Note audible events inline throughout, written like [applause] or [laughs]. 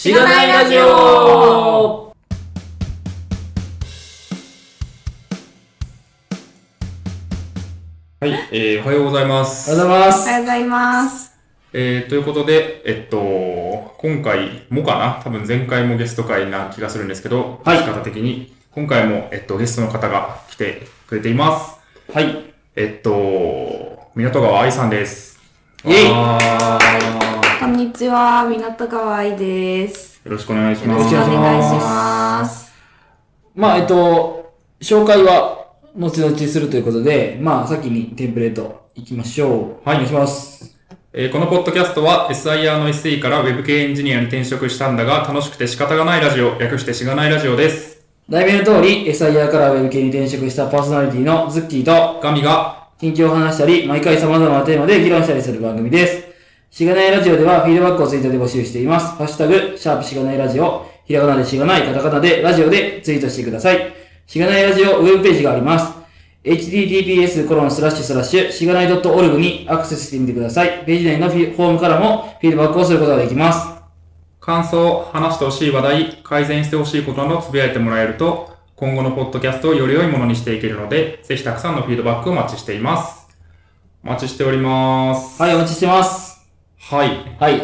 しがないラジオはい、えー、おはようございます。おはようございます。おはようございます。えー、ということで、えっと、今回もかな？多分前回もゲスト会な気がするんですけど、はい方的に、今回も、えっと、ゲストの方が来てくれています。はい。えっと、港川愛さんです。イェイんにちは、港川愛です。ーよろしくお願いしよろしくおます。願いします。まあ、えっと、紹介は後々するということで、まあ、先にテンプレート行きましょう。はいお願いします。えーこのポッドキャストは SIR の SE から Web 系エンジニアに転職したんだが楽しくて仕方がないラジオ、略してしがないラジオです。題名の通り、SIR から Web 系に転職したパーソナリティのズッキーと、ガミが、近況を話したり、毎回様々なテーマで議論したりする番組です。しがないラジオではフィードバックをツイーで募集しています。ハッシュタグ、シャープしがないラジオ、ひらがなでしがない、カタカナでラジオでツイートしてください。しがないラジオウェブページがあります。https コロンスラッシュスラッシュしがない .org にアクセスしてみてください。ページ内のフィフォームからもフィードバックをすることができます。感想、話してほしい話題、改善してほしいことなどつぶやいてもらえると、今後のポッドキャストをより良いものにしていけるので、ぜひたくさんのフィードバックをお待ちしています。お待ちしております。はい、お待ちしてます。はい。はい。っ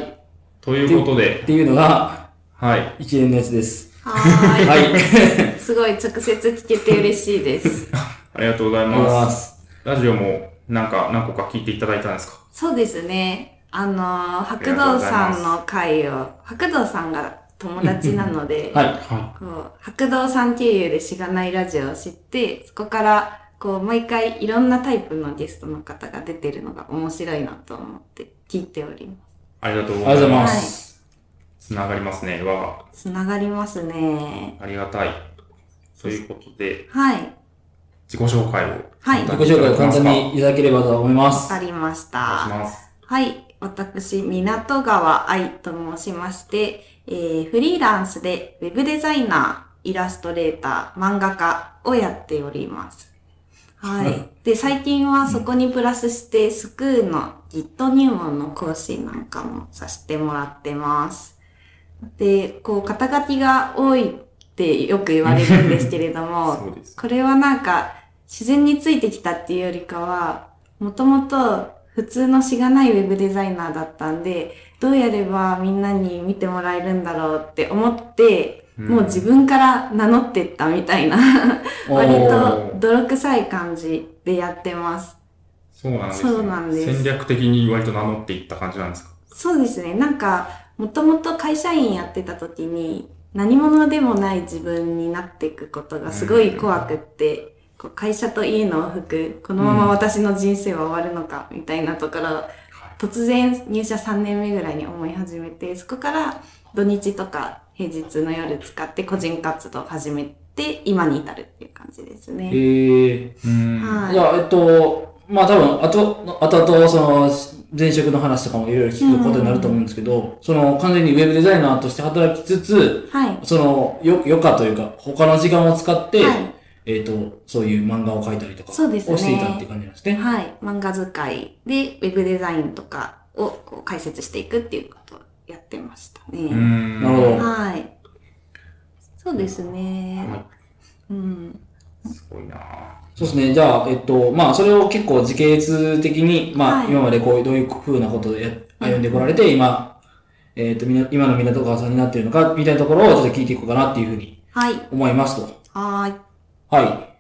ということで、ていうのが、はい。一連のやつです。はーい。はい。[laughs] すごい直接聞けて嬉しいです。[laughs] ありがとうございま。ますす。ラジオも、なんか、何個か聞いていただいたんですか？そうですね。あのー、白道さんの会を、白道さんが友達なので、[laughs] はい。はこう白道さん経由でしがないラジオを知って、そこから、こう、毎回いろんなタイプのゲストの方が出てるのが面白いなと思って聞いております。ありがとうございま。ますす。つながりますね、輪が。つながりますね。ありがたい。ということで、はい。自己紹介を。はい自己紹介を簡単にいただければと思います。わかりましお願いした。ます。はい。私、港川愛と申しまして、えー、フリーランスでウェブデザイナー、イラストレーター、漫画家をやっております。はい。で、最近はそこにプラスして、スクーの Git 入門の講師なんかもさせてもらってます。で、こう、肩書きが多いってよく言われるんですけれども。[laughs] これはなんか自然についてきたっていうよりかは、もともと普通のしがないウェブデザイナーだったんで、どうやればみんなに見てもらえるんだろうって思って、うんもう自分から名乗ってったみたいな、[laughs] 割おと泥臭い感じでやってます。そうなんですね。そうなんです。戦略的に割と名乗っていった感じなんですか？そうですね。なんか、もともと会社員やってた時に、何者でもない自分になっていくことがすごい怖くって、こう会社と家の往復、このまま私の人生は終わるのか、みたいなところ、突然入社3年目ぐらいに思い始めて、そこから土日とか平日の夜使って個人活動を始めて、今に至るっていう感じですえね。ー、うん。はいじゃあ、えっと、まあ多分、あと、あとあと、その、前職の話とかもいろいろ聞くことになると思うんですけど、その、完全にウェブデザイナーとして働きつつ、はい。その、よ、余暇というか、他の時間を使って、はいえっと、そういう漫画を描いたりとか、そうですねをしていたっていう感じなんですね。はい。漫画使いで、ウェブデザインとかをこう解説していくっていうやってましたうね。ん。なるほどはい。そうですね。はうん。い。すごいなぁそうですね。じゃあ、えっと、まあ、それを結構時系列的に、まあ、はい今までこういう、どういう風なことをや歩んでこられて、今、えっと、みな今の港川さんになっているのか、みたいなところをちょっと聞いていこうかなっていうふうにはい。思いますと。はーい。はい。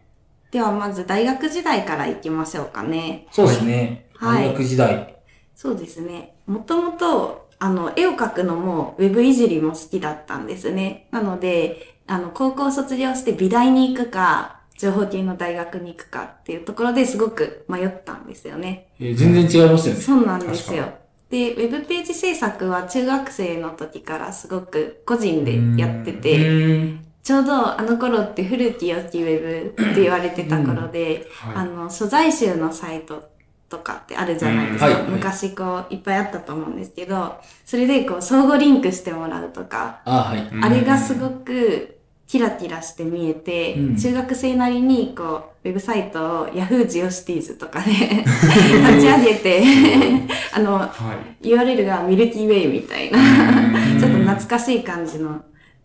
ではまず大学時代から行きましょうかね。そうですね。はい大学時代。そうですね。もともと、あの、絵を描くのも、ウェブいじりも好きだったんですね。なので、あの、高校卒業して美大に行くか、情報系の大学に行くかっていうところですごく迷ったんですよね。えー全然違いますよね。そうなんですよ確。で、ウェブページ制作は中学生の時からすごく個人でやってうて。ちょうどあの頃って古き良きウェブって言われてた頃で、はいあの、素材集のサイトとかってあるじゃないですか。うんはい昔こういっぱいあったと思うんですけど、それでこう相互リンクしてもらうとか、ああれがすごくキラキラして見えて、うん中学生なりにこう、ウェブサイトを Yahoo ジオシティーズとかで [laughs] 立ち上げて、あの、はい。URL がミルキーウェイみたいな、ちょっと懐かしい感じの、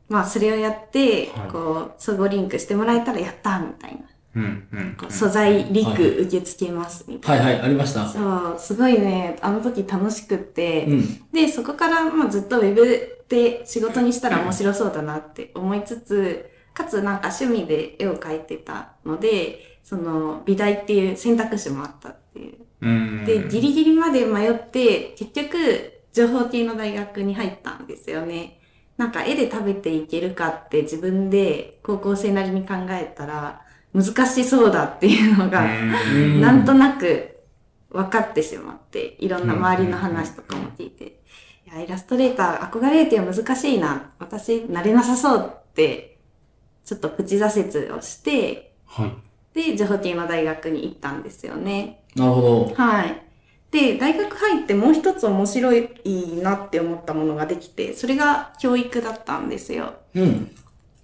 まあそれをやって、はいこう、相互リンクしてもらえたらやったみたいな。うん、うん。素材リはいク受け付けますみたいな。はいはい、ありました。そう、すごいね、あの時楽しくって、うん。で、そこからまあずっとウェブで仕事にしたら面白そうだなって思いつつ、かつなんか趣味で絵を描いてたので、その美大っていう選択肢もあったっていう。うん。で、ギリギリまで迷って、結局、情報系の大学に入ったんですよね。なんか絵で食べていけるかって自分で高校生なりに考えたら、難しそうだっていうのが、うんなんとなく分かってしまって、いろんな周りの話とかも聞いて、いや、イラストレーター憧れては難しいな。私、なれなさそうって、ちょっとプチ挫折をして、はい。で、情報系の大学に行ったんですよね。なるほど。はい。で、大学入ってもう一つ面白いなって思ったものができて、それが教育だったんですよ。うん。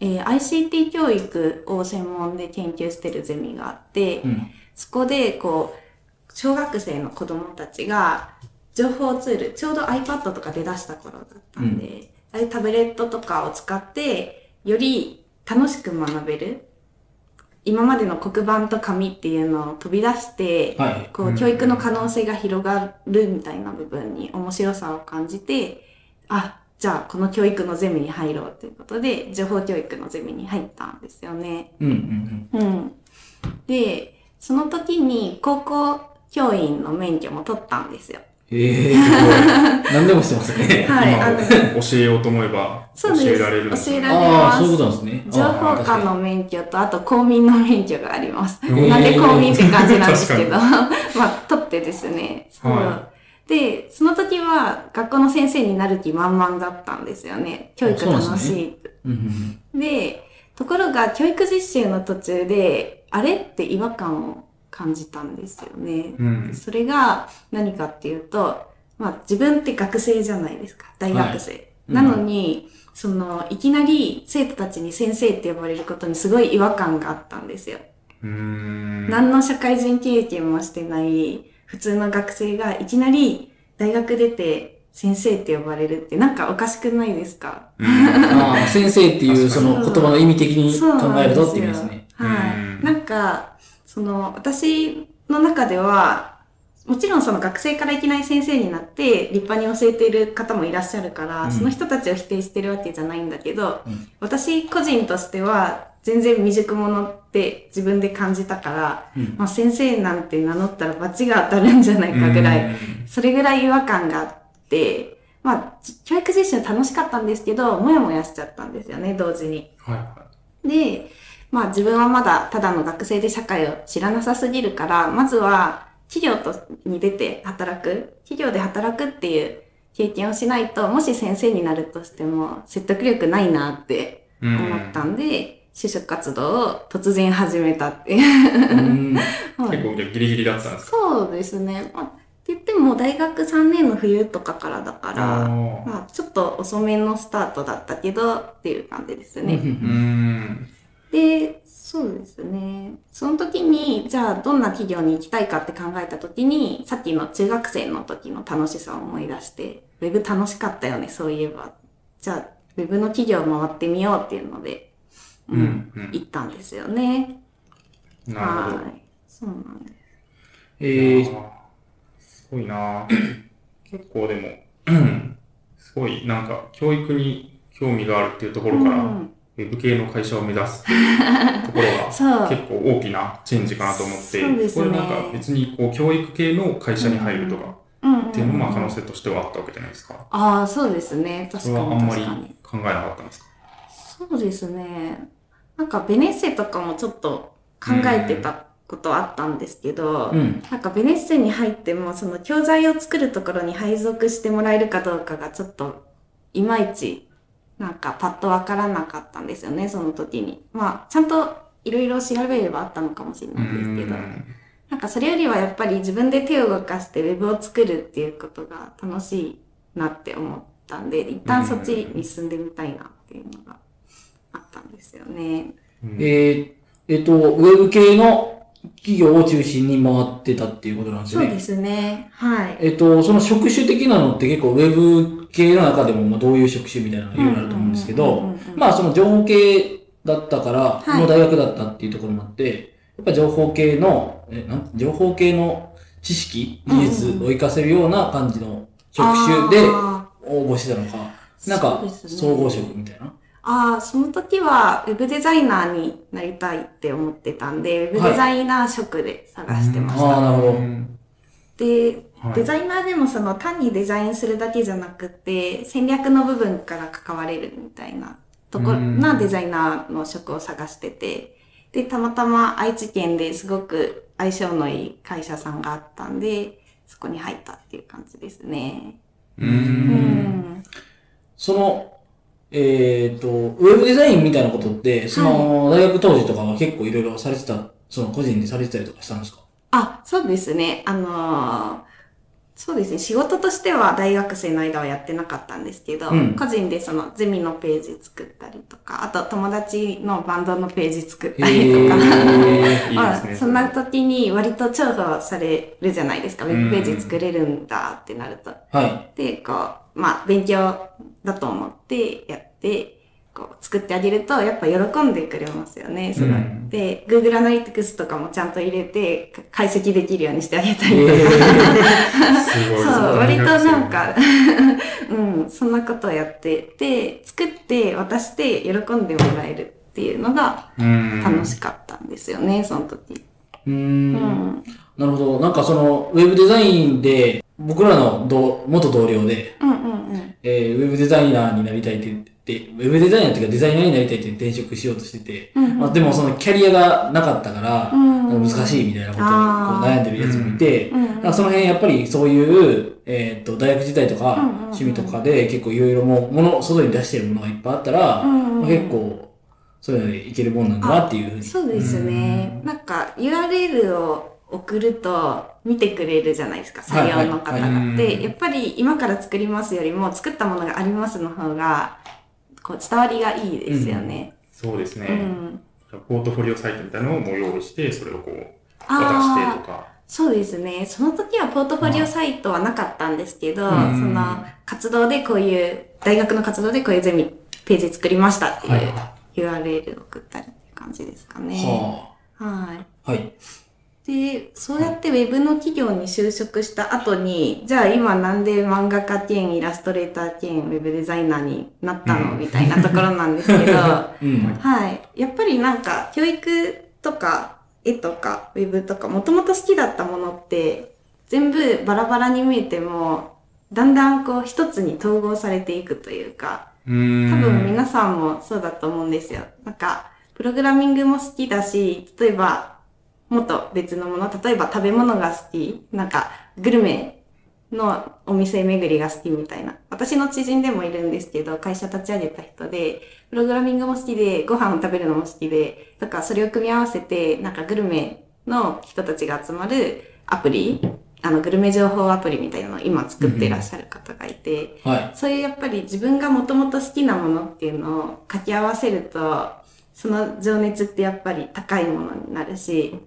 えー ICT 教育を専門で研究してるゼミがあって、うん。そこで、こう、小学生の子供たちが、情報ツール、ちょうど iPad とか出だした頃だったんで、うタブレットとかを使って、より楽しく学べる。今までの黒板と紙っていうのを飛び出して、はい。こう、うん教育の可能性が広がるみたいな部分に面白さを感じて、あ、じゃあこの教育のゼミに入ろうということで、情報教育のゼミに入ったんですよね。うんうんうん。で、その時に高校教員の免許も取ったんですよ。うん。ええー、すごい。[laughs] 何でもしてますね。はい、あの、今、教えようと思えば、教えられるんですね教えられああ、ますそういうことなんですね。情報科の免許と、あと公民の免許があります。なんで公民って感じなんですけど、[laughs] まあ、取ってですね。そうはで、その時は学校の先生になる気満々だったんですよね。教育楽しい。うんうんで、ところが教育実習の途中で、あれって違和感を感じたんですよね。うん。それが何かっていうと、まあ自分って学生じゃないですか。大学生。うんなのに、その、いきなり生徒たちに先生って呼ばれることにすごい違和感があったんですよ。何の社会人経験もしてない普通の学生がいきなり大学出て先生って呼ばれるってなんかおかしくないですか？うん。ああ、先生っていうその言葉の意味的に考えるとって意味ですね。はい。うん。なんか、その、私の中では、もちろんその学生からいきなり先生になって立派に教えている方もいらっしゃるから、うん。その人たちを否定してるわけじゃないんだけど、うん。私個人としては全然未熟者って自分で感じたから、うんまあ先生なんて名乗ったら罰が当たるんじゃないかぐらい、うんそれぐらい違和感があって、まあ、教育実習楽しかったんですけど、もやもやしちゃったんですよね、同時に。はいはで、まあ自分はまだただの学生で社会を知らなさすぎるから、まずは企業とに出て働く、企業で働くっていう経験をしないと、もし先生になるとしても説得力ないなってい。思ったんで、就職活動を突然始めたっていう。[laughs] 結構ギリギリだったんですか？そうですね。まあ、って言っても大学3年の冬とかからだから、まあちょっと遅めのスタートだったけどっていう感じですね。で、そうですね。その時に、じゃあどんな企業に行きたいかって考えた時に、さっきの中学生の時の楽しさを思い出して、ウェブ楽しかったよね、そういえば。じゃあ、ウェブの企業回ってみようっていうので、う、うんん。うん行ったんですよね。なるほど。はい。そうなんです。えー、すごいな結構でも、う [clears throat] んすごいなんか教育に興味があるっていうところから、うんウェブ系の会社を目指すっていうところが [laughs] 結構大きなチェンジかなと思って、ねこれなんか別にこう教育系の会社に入るとかっていうのもまあ可能性としてはあったわけじゃないですか。ああ、そうですね。そ確かにれはあんまり。考えなかったんですか？そうですね。なんかベネッセとかもちょっと考えてたことはあったんですけど、うん。なんかベネッセに入ってもその教材を作るところに配属してもらえるかどうかがちょっといまいちなんかパッとわからなかったんですよね、その時に。まあちゃんといろいろ調べればあったのかもしれないですけど、なんかそれよりはやっぱり自分で手を動かしてウェブを作るっていうことが楽しいなって思ったんで、一旦そっちに進んでみたいなっていうのがあったんんですよね。うんえーえっと、ウェブ系の企業を中心に回ってたっていうことなんですね。そうですね。はい。えっと、その職種的なのって結構ウェブ系の中でもまあどういう職種みたいなのがいろいろあると思うんですけどうんうんうんうん、まあその情報系だったから、はいの大学だったっていうところもあって、やっぱ情報系の、え、なん情報系の知識、技術を活かせるような感じの職種であ応募してたのか、なんうですね総合職みたいな。ーあー、その時はウェブデザイナーになりたいって思ってたんで、ウェブデザイナー職で探してました。ああ、なるほど。うんで、はいデザイナーでもその単にデザインするだけじゃなくて、戦略の部分から関われるみたいなところうんなデザイナーの職を探してて、で、たまたま愛知県ですごく相性のいい会社さんがあったんで、そこに入ったっていう感じですね。う。うんん。その、えっ、と、ウェブデザインみたいなことって、その、大学当時とかは結構いろいろされてた、その個人でされてたりとかしたんですか？あ、そうですね。あのーそうですね。仕事としては大学生の間はやってなかったんですけど、うん個人でそのゼミのページ作ったりとか、あと友達のバンドのページ作ったりとか、[laughs] あ。そんな時に割と重宝されるじゃないですか。ウェブページ作れるんだってなると。はい。で、こう、まあ、勉強だと思ってやって、こう、作ってあげると、やっぱ喜んでくれますよね、すごい。うんで、Google Analytics とかもちゃんと入れて、か解析できるようにしてあげたりえとか。[laughs] そう、割となんか、[laughs] うん、そんなことをやってて、作って渡して喜んでもらえるっていうのがうん、楽しかったんですよね、その時。うー。うんん。なるほど。なんかその、ウェブデザインで、僕らの同元同僚で、うんうんうん。えーウェブデザイナーになりたいって言って、ウェブデザイナーっていうかデザイナーになりたいって転職しようとしてて、うんうん。まあ、でもそのキャリアがなかったから、うん難しいみたいなことにこうあー。悩んでるやつもいて、うんうん。その辺やっぱりそういう、えーっと、大学時代とかうんうんうん。趣味とかで結構いろいろもう、もの、外に出してるものがいっぱいあったら、うんうん。うんまあ結構、そういうのでいけるもんなんだなっていうふうに。そうですね。なんか URL を送ると見てくれるじゃないですか、採用の方はいが。はいはいで、やっぱり今から作りますよりも作ったものがありますの方が、こう伝わりがいいですよね。そうですね。うん。ポートフォリオサイトみたいなのをもう用意して、それをこう、渡してとか。そうですね。その時はポートフォリオサイトはなかったんですけど、うんその活動でこういう、大学の活動でこういうゼミページ作りましたっていうはい URL を送ったりっていう感じですかね。ははい。あ。はい。で、そうやってウェブの企業に就職した後に、じゃあ今なんで漫画家兼イラストレーター兼ウェブデザイナーになったの、うんみたいなところなんですけど、は [laughs] うん。い。やっぱりなんか教育とか絵とかウェブとかもともと好きだったものって全部バラバラに見えても、だんだんこう一つに統合されていくというか。多分皆さんもそうだと思うんですよ。なんか、プログラミングも好きだし、例えば、もっと別のもの、例えば食べ物が好き、なんか、グルメのお店巡りが好きみたいな。私の知人でもいるんですけど、会社立ち上げた人で、プログラミングも好きで、ご飯を食べるのも好きで、とか、それを組み合わせて、なんかグルメの人たちが集まるアプリ、あの、グルメ情報アプリみたいなのを今作っていらっしゃる方がいて、はい。そういうやっぱり自分がもともと好きなものっていうのを掛け合わせると、その情熱ってやっぱり高いものになるし、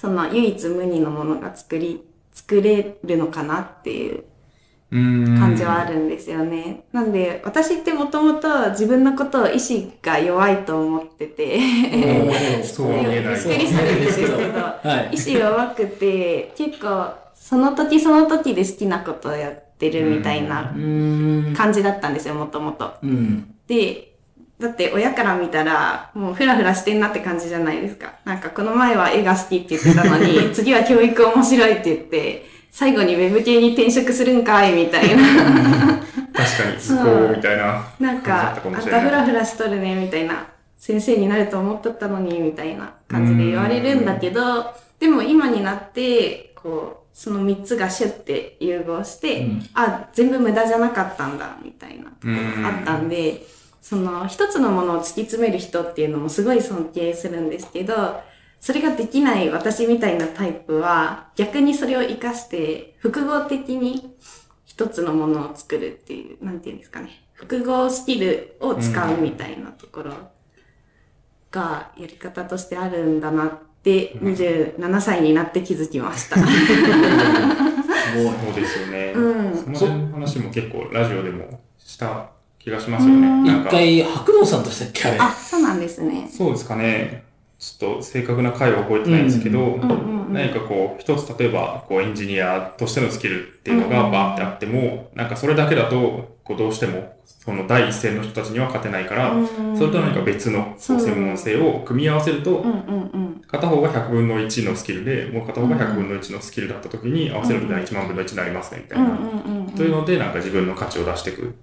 その唯一無二のものが作り、作れるのかなっていう。感じはあるんですよね。なんで、私ってもともと自分のことを意志が弱いと思ってて、そうは見えない。びっくりするんですけど、はい意。志弱くて、結構その時その時で好きなことをやってるみたいな。感じだったんですよ、もともと。うん。で、だって親から見たら、もうフラフラしてんなって感じじゃないですか。なんかこの前は絵が好きって言ってたのに、[laughs] 次は教育面白いって言って、最後にウェブ系に転職するんかいみたいな。確かに、図工みたいな。なんか、あんたフラフラしとるね、みたいな。先生になると思っとったのに、みたいな感じで言われるんだけど、でも今になって、こう、その3つがシュッて融合して、うんあ、全部無駄じゃなかったんだ、みたいな。うん。あったんで、その一つのものを突き詰める人っていうのもすごい尊敬するんですけど、それができない私みたいなタイプは逆にそれを活かして複合的に一つのものを作るっていう、なんていうんですかね。複合スキルを使うみたいなところがやり方としてあるんだなって、27歳になって気づきました。[laughs] そうですよね。うんその話も結構ラジオでもした気がしますよね。一回、白道さんとしたっけあれ。あ、そうなんですね。そうですかね。ちょっと正確な回は覚えてないんですけど、何かこう、一つ例えば、こう、エンジニアとしてのスキルっていうのがバーってあっても、なんかそれだけだと、こう、どうしても、その第一線の人たちには勝てないから、それと何か別の専門性を組み合わせると。片方が100分の1のスキルで、もう片方が100分の1のスキルだった時に、合わせると1万分の1になりますね、みたいな。というので、なんか自分の価値を出していく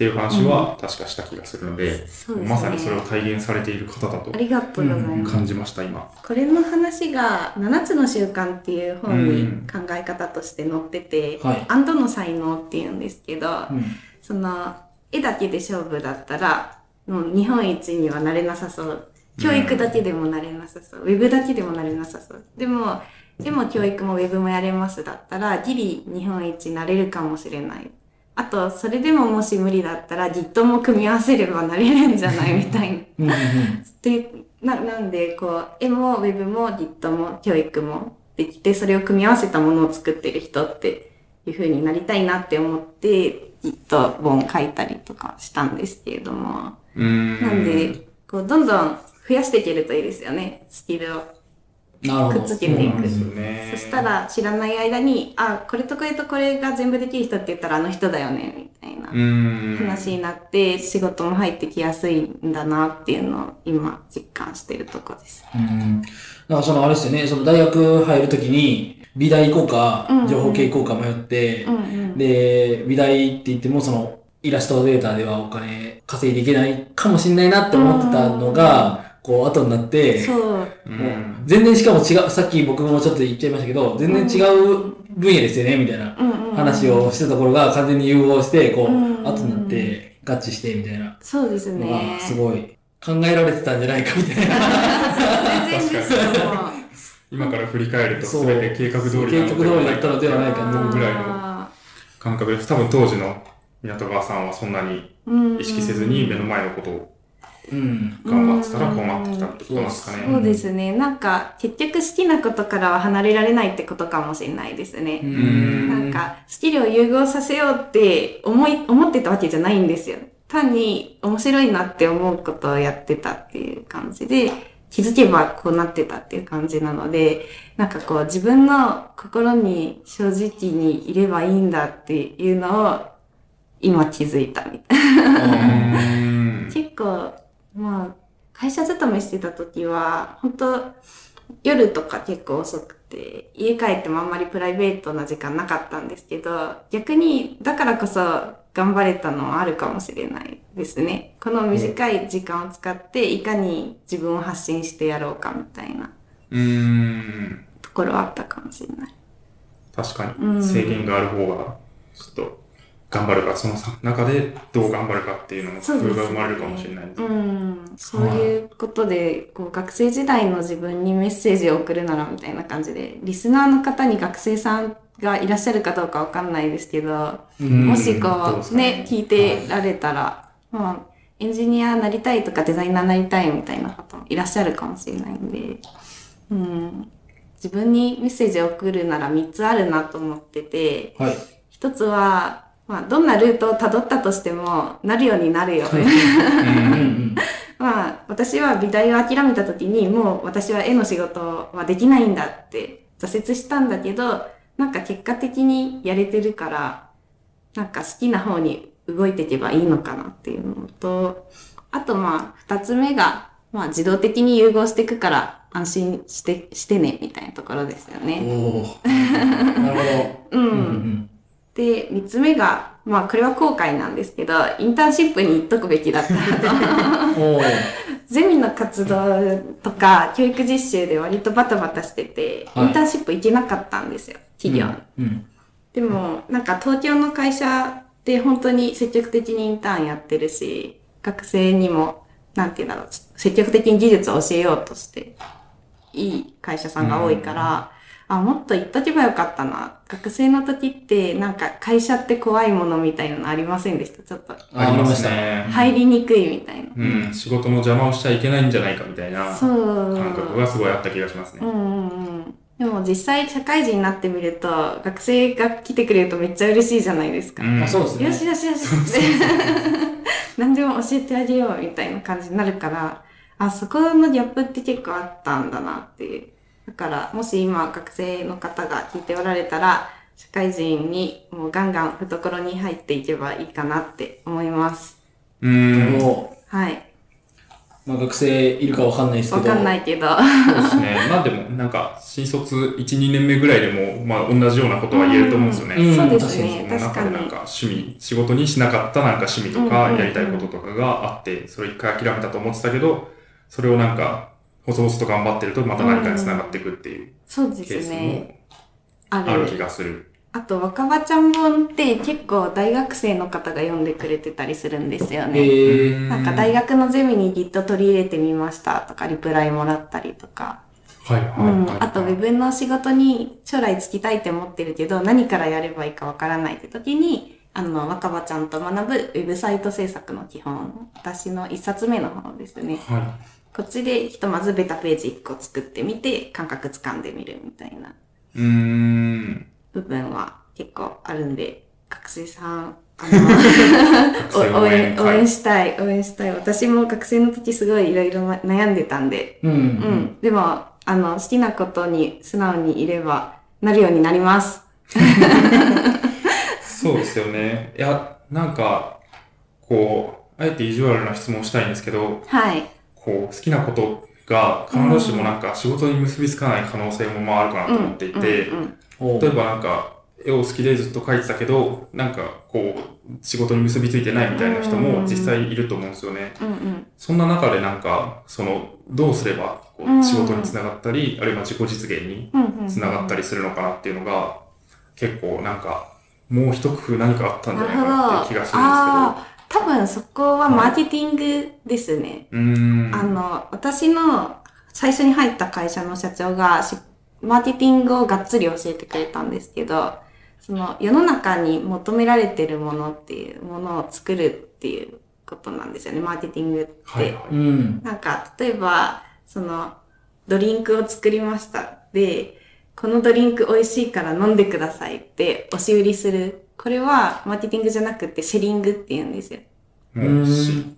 っていう話は確かした気がするので、そうですね。まさにそれを体現されている方だとありがとうございます。感じました、今。これの話が7つの習慣っていう本に考え方として載ってて、はい。アンドの才能っていうんですけど、うん。その絵だけで勝負だったらもう日本一にはなれなさそう。教育だけでもなれなさそう、ウェブだけでもなれなさそう。でもでも教育もウェブもやれますだったらギリ日本一になれるかもしれないあとそれでももし無理だったら Git も組み合わせればなれるんじゃないみたいなうんうんうん。でななんでこう絵もウェブも Git も教育もできてそれを組み合わせたものを作ってる人っていう風になりたいなって思って Git 本書いたりとかしたんですけれどもん。なんでこうどんどん増やしていけるといいですよねスキルを。くっつけていくそうなんですよね。そしたら知らない間にあこれとこれとこれが全部できる人って言ったらあの人だよねみたいな。話になって仕事も入ってきやすいんだなっていうのを今実感してるとこです。うん。なんかそのあれですよね、その大学入るときに、美大行こうか情報系行こうか迷って、うんうん。で、美大って言ってもその、イラストレーターではお金稼いでいけないかもしれないなって思ってたのが、こう後になって、そう。全然しかも違う、さっき僕もちょっと言っちゃいましたけど、全然違う分野ですよね、みたいな話をしてたところが完全に融合して、こう、うん後になって合致して、みたいなそうですのねが、。すごい考えられてたんじゃないか、みたいな。全然ですよ。[laughs] 今から振り返るとそう全て計画通り計画通りだったのではないかととぐらいの感覚です。多分当時の港川さんはそんなに意識せずに目の前のことをうん。頑張ってたらこうなってきたってことなんですかね。そうですね。なんか、結局好きなことからは離れられないってことかもしれないですね。うんなんか、スキルを融合させようって思い、思ってたわけじゃないんですよ。単に面白いなって思うことをやってたっていう感じで、気づけばこうなってたっていう感じなので、なんかこう自分の心に正直にいればいいんだっていうのを今気づいたみたいな。[laughs] 結構、まあ、会社勤めしてた時は、本当夜とか結構遅くて、家帰ってもあんまりプライベートな時間なかったんですけど、逆に、だからこそ頑張れたのはあるかもしれないですね。この短い時間を使って、いかに自分を発信してやろうかみたいなうーん。ところはあったかもしれない。確かに。うん制限がある方が、ちょっと、頑張るか、その中でどう頑張るかっていうのも工夫が生まれるかもしれないですね。うん、そういうことで、こう学生時代の自分にメッセージを送るならみたいな感じで、リスナーの方に学生さんがいらっしゃるかどうかわかんないですけど、うんもしこうねね、聞いてられたら、まあ、エンジニアになりたいとかデザイナーになりたいみたいな方もいらっしゃるかもしれないんで、うん、自分にメッセージを送るなら3つあるなと思ってて、はい。一つは、まあ、どんなルートを辿ったとしても、なるようになるよ。うんうん。[laughs] まあ、私は美大を諦めた時に、もう私は絵の仕事はできないんだって挫折したんだけど、なんか結果的にやれてるから、なんか好きな方に動いていけばいいのかなっていうのと、あとまあ、二つ目が、まあ自動的に融合していくから安心して、してね、みたいなところですよね。おーなるほ [laughs] うん。ど。うんで、三つ目が、まあこれは後悔なんですけど、インターンシップに行っとくべきだったなと。ゼミの活動とか教育実習で割とバタバタしてて、はいインターンシップ行けなかったんですよ、企業。うん。でも、なんか東京の会社って本当に積極的にインターンやってるし、学生にも、なんていうんだろう、積極的に技術を教えようとして、いい会社さんが多いから、あ、もっと言っとけばよかったな。学生の時って、なんか会社って怖いものみたいなのありませんでした？ちょっと。ありましたね。入りにくいみたいな。うん、仕事の邪魔をしちゃいけないんじゃないかみたいなそう。感覚がすごいあった気がしますね。うんうんうん。でも実際社会人になってみると、学生が来てくれるとめっちゃ嬉しいじゃないですか。んあそうですねよしよしよしって。何でも教えてあげようみたいな感じになるから、あ、そこのギャップって結構あったんだなっていう。だから、もし今学生の方が聞いておられたら、社会人にもうガンガン懐に入っていけばいいかなって思います。うん。もはい。う、まあ、学生いるかわかんないですけわど。かんないけど。そうですね。[laughs] まあでも、なんか、新卒1、2年目ぐらいでも、まあ同じようなことは言えると思うんですよね。うんそうですね。その確かに中でなんか。趣味、仕事にしなかったなんか趣味とかうんうんうんやりたいこととかがあって、それ一回諦めたと思ってたけど、それをなんか、細々と頑張ってるとまた何かに繋がっていくっていうそうでケースすね。もああるる気がする。あと、若葉ちゃん本って結構大学生の方が読んでくれてたりするんですよね。ええなんか大学のゼミに Git 取り入れてみましたとか、リプライもらったりとか。はいはいうんはい。。あと、ウェブの仕事に将来就きたいって思ってるけど、何からやればいいかわからないって時に、あの、若葉ちゃんと学ぶウェブサイト制作の基本。私の一冊目の本ですね。はこっちでひとまずベタページ1個作ってみて、感覚掴んでみるみたいな。い。うーん。部分は結構あるんで、学生さん、あの、お [laughs] 応援、応会援したい、応援したい。私も学生の時すごいいろいろ悩んでたんで、うん。ううんん。でも、あの、好きなことに素直にいれば、なるようになります。[laughs] そうですよね。いや、なんか、こう、あえて意地悪な質問をしたいんですけど、はい。こう、好きなことが必ずしもなんか仕事に結びつかない可能性もまああるかなと思っていて、うんうんおう。例えばなんか、絵を好きでずっと描いてたけど、なんかこう、仕事に結びついてないみたいな人も実際いると思うんですよね。うんうん。そんな中でなんか、その、どうすればこう仕事につながったり、あるいは自己実現につながったりするのかなっていうのが、結構なんか、もう一工夫何かあったんじゃないかなって気がするんああ、多分そこはマーケティングですね。ですけど。うーん。あの、私の最初に入った会社の社長がし、マーケティングをがっつり教えてくれたんですけど、その世の中に求められてるものっていうものを作るっていうことなんですよね、マーケティングって。はいはい。うん。なんか、例えば、その、ドリンクを作りました。で、このドリンク美味しいから飲んでくださいって押し売りする。これはマーケティングじゃなくてシェリングって言うんですよ。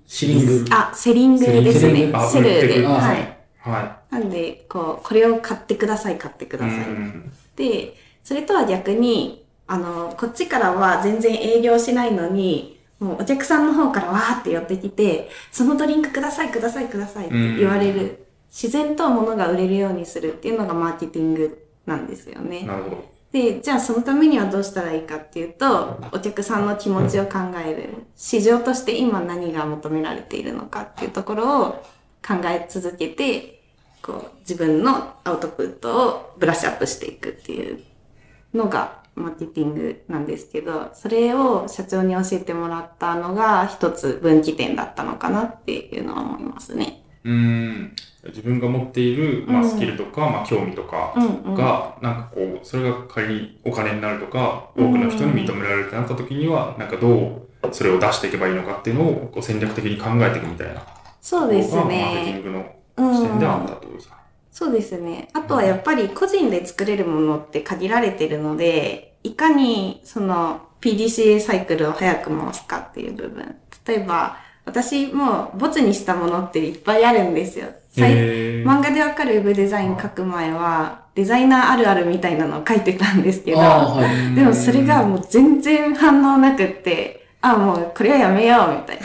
シリング。あ、セリングですねセリング。あセルで。はい。はなんで、こう、これを買ってください、買ってくい。ださい。うんで、それとは逆に、あの、こっちからは全然営業しないのに、もうお客さんの方からわーって寄ってきて、そのドリンクください、ください、くださいって言われる。自然と物が売れるようにするっていうのがマーケティングなんですよね。なるほど。で、じゃあそのためにはどうしたらいいかっていうと、お客さんの気持ちを考える。市場として今何が求められているのかっていうところを考え続けて、こう自分のアウトプットをブラッシュアップしていくっていうのがマーケティングなんですけど、それを社長に教えてもらったのが一つ分岐点だったのかなっていうのは思いますね。うーん。自分が持っている、まあ、スキルとか、まあ、興味とかうんうん。が、なんかこう、それが仮にお金になるとか、多くの人に認められるってなった時には、なんかどうそれを出していけばいいのかっていうのをこう戦略的に考えていくみたいな。そうですのがマーケティねン。グのうん視点であったとですか？そうですね。あとはやっぱり個人で作れるものって限られてるので、いかにその PDCA サイクルを早く回すかっていう部分。例えば、私もボツにしたものっていっぱいあるんですよ。さいへー漫画でわかるウェブデザイン書く前は、デザイナーあるあるみたいなのを書いてたんですけど、はい。でもそれがもう全然反応なくって、あ、もうこれはやめようみたいな。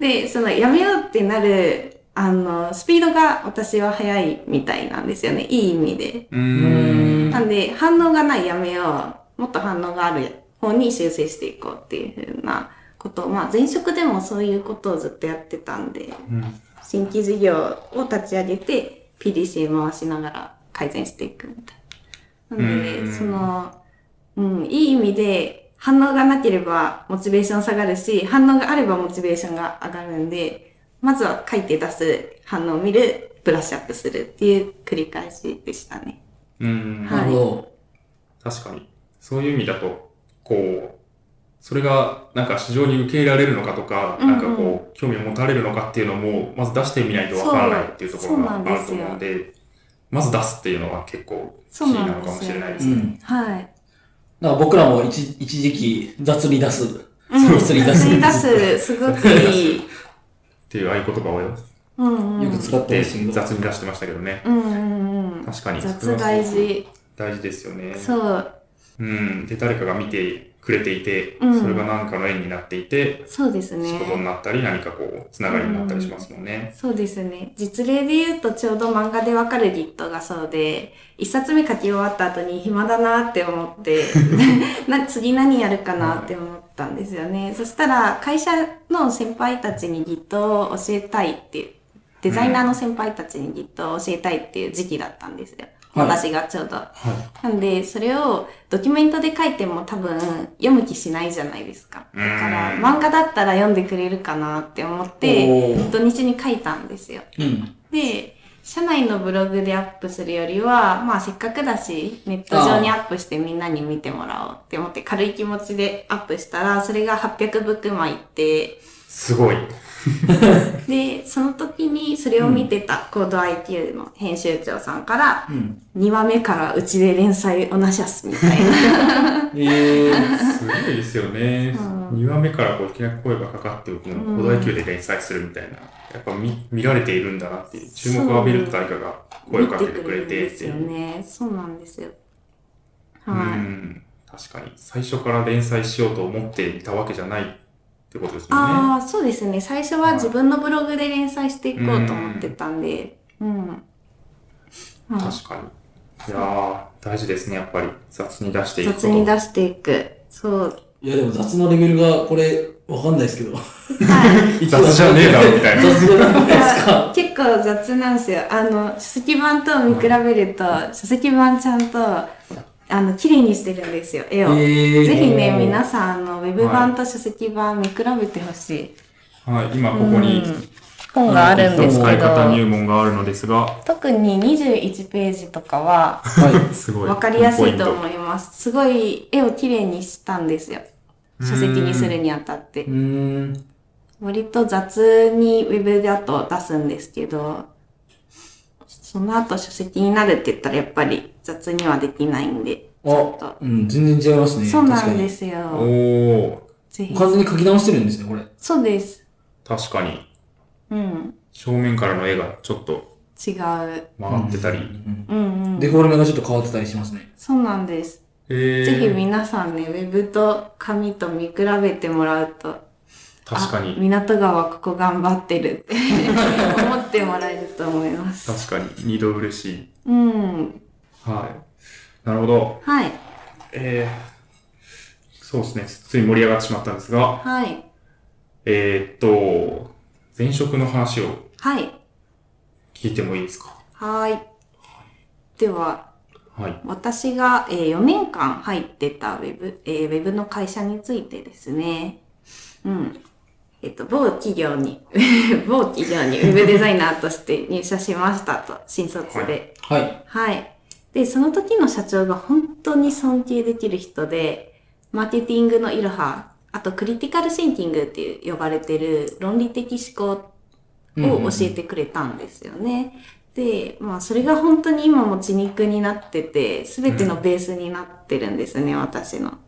[laughs] で、そのやめようってなる、あの、スピードが私は速いみたいなんですよね。いい意味で。ん。なんで、反応がないやめよう。もっと反応がある方に修正していこうっていうふうなことを、まあ前職でもそういうことをずっとやってたんで、うん新規事業を立ち上げて PDCA 回しながら改善していくみたいな。なので、うんその、うん、いい意味で反応がなければモチベーション下がるし、反応があればモチベーションが上がるんで、まずは書いて出す、反応を見る、ブラッシュアップするっていう繰り返しでしたね。うん。はいなるほど。確かに。そういう意味だと、こう、それがなんか市場に受け入れられるのかとか、うんうんなんかこう、興味を持たれるのかっていうのも、まず出してみないとわからないっていうところがあると思うんで、まず出すっていうのは結構キそうーなのかもしれないですね。うん。はい。なんか僕らも一一時期雑に出す。うん、そうすり出すすり出す、すごくいい。[laughs] っていう合言葉をうんうん。よく使って。雑に出してましたけどね。うんうんうん。確かに。雑は大事。大事ですよね。そう。うん。で、誰かが見てくれていて、うんそれが何かの縁になっていて、そうです仕事にね。なったり、何かこう、つながりになったりしますもんね。そうですね。実例で言うとちょうど漫画でわかるギットがそうで、一冊目書き終わった後に暇だなって思って、[laughs] な次何やるかなって思ったんですよね。そしたら会社の先輩たちにギットを教えたいっていう、デザイナーの先輩たちにギットを教えたいっていう時期だったんですよ。はい私がちょうど。はなんで、それをドキュメントで書いても多分読む気しないじゃないですか。だからうん漫画だったら読んでくれるかなって思って、土日に書いたんですよ。うん。で、社内のブログでアップするよりは、まあせっかくだし、ネット上にアップしてみんなに見てもらおうって思って軽い気持ちでアップしたら、それが800ブックマンいって、すごい。[laughs] で、その時にそれを見てたコード IQ の編集長さんから、うん。2話目からうちで連載おなしゃすみたいな。[laughs] えー。すごいですよね。うん2話目からこういきなり声がかかっておくのを、うん古代級で連載するみたいな。やっぱ見見られているんだなっていう。注目を浴びると誰かが声をかけてくれて見てくれるんですよ。ね。そうなんですよ。うはい。ん。確かに。最初から連載しようと思っていたわけじゃないってことですね。ああ、そうですね。最初は自分のブログで連載していこうと思ってたんで、うん。はい確かに。いやー、大事ですね、やっぱり。雑に出していくこと。雑に出していく。そう。いやでも雑のレベルがこれ、わかんないですけど。はい。[laughs] 雑じゃねえだろ、みたいな。雑じゃないですか。結構雑なんですよ。あの、書籍版と見比べると、書籍版ちゃんと、あの、綺麗にしてるんですよ、絵を。えーぜひね、皆さん、あの、ウェブ版と書籍版見比べてほしい。はい、今ここに、本があるんです使いけど、方入門があるのですが、特に21ページとかは、はすごい。わかりやすいと思います。すごい絵を綺麗にしたんですよ。書籍にするにあたって。割と雑にウェブだと出すんですけど、その後書籍になるって言ったらやっぱり雑にはできないんで、ちょっあと、。うん、全然違いますね。そうなんですすよ。おー、ぜひ。完全に書き直してるんですね、これ。そうです。確かに。うん。正面からの絵がちょっと違う。曲がってたり。うんうんうん。デフォルメがちょっと変わってたりしますね。そうなんです。えぜひー、皆さんね、ウェブと紙と見比べてもらうと、あ確かに。港川ここ頑張ってるって [laughs] 思ってもらえると思います。確かに。二度嬉しい。うん。はい。なるほど。はい。えー、そうですね。つい盛り上がってしまったんですが、はい。えー、っと、前職の話をはい。聞いてもいいですか？はい。では、はい。私が、えー4年間入ってたウェブ、えーウェブの会社についてですね。うん。えっと、某企業に、[laughs] 某企業にウェブデザイナーとして入社しましたと、新卒で。はい。はい。で、その時の社長が本当に尊敬できる人で、マーケティングのイロハ、あとクリティカルシンキングっていう呼ばれてる論理的思考を教えてくれたんですよね。で、まあそれが本当に今も血肉になってて、すべてのベースになってるんですね、私の。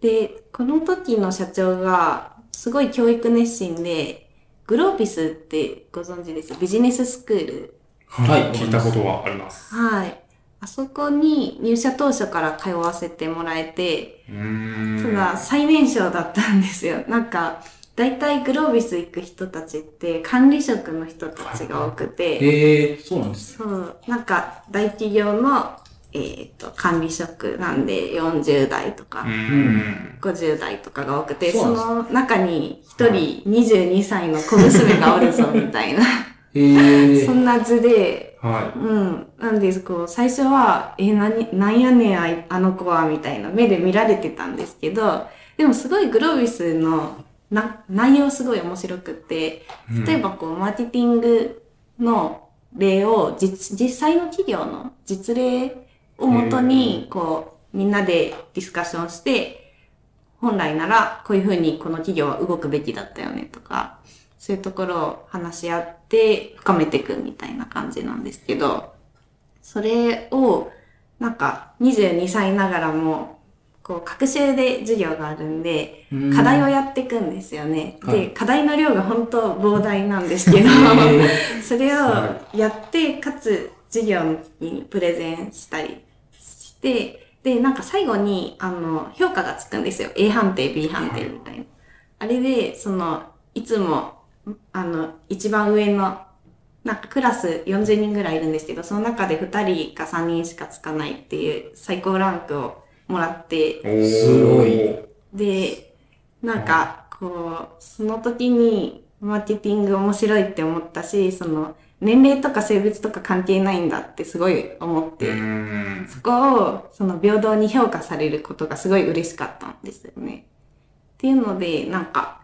で、この時の社長がすごい教育熱心で、グローピスってご存知です？ビジネススクールはい聞いたことはあります。はい。あそこに入社当初から通わせてもらえて、うーん。ただ最年少だったんですよ。なんか、大体グロービス行く人たちって管理職の人たちが多くて、えー、そうなんです。そう、なんか大企業の、えっ、と、管理職なんで40代とかうーん。50代とかが多くて、その中に一人22歳の小娘がおるぞみたいな、[laughs] えー、[laughs] そんな図で、はうん。なんです、こう、最初は、え、なに、なんやねん、あいあの子は、みたいな目で見られてたんですけど、でもすごいグロービスのな内容すごい面白くって、い。例えばこう、マーケティングの例を実、実際の企業の実例をもとに、こう、みんなでディスカッションして、本来ならこういうふうにこの企業は動くべきだったよねとか、そういうところを話し合って深めていくみたいな感じなんですけど、それを、なんか22歳ながらも、こう、学習で授業があるんで、うん。課題をやっていくんですよね。はい。で、課題の量が本当膨大なんですけど、へ [laughs] それをやって、かつ授業にプレゼンしたりで、なんか最後に、あの、評価がつくんですよ。A 判定、B 判定みたいな。あれで、その、いつも、あの、一番上の、なんかクラス40人ぐらいいるんですけど、その中で2人か3人しかつかないっていう最高ランクをもらって、すごいで、なんか、こう、その時に、マーケティング面白いって思ったし、その、年齢とか性別とか関係ないんだってすごい思っうて、ん。そこを、その、平等に評価されることがすごい嬉しかったんですよね。っていうので、なんか、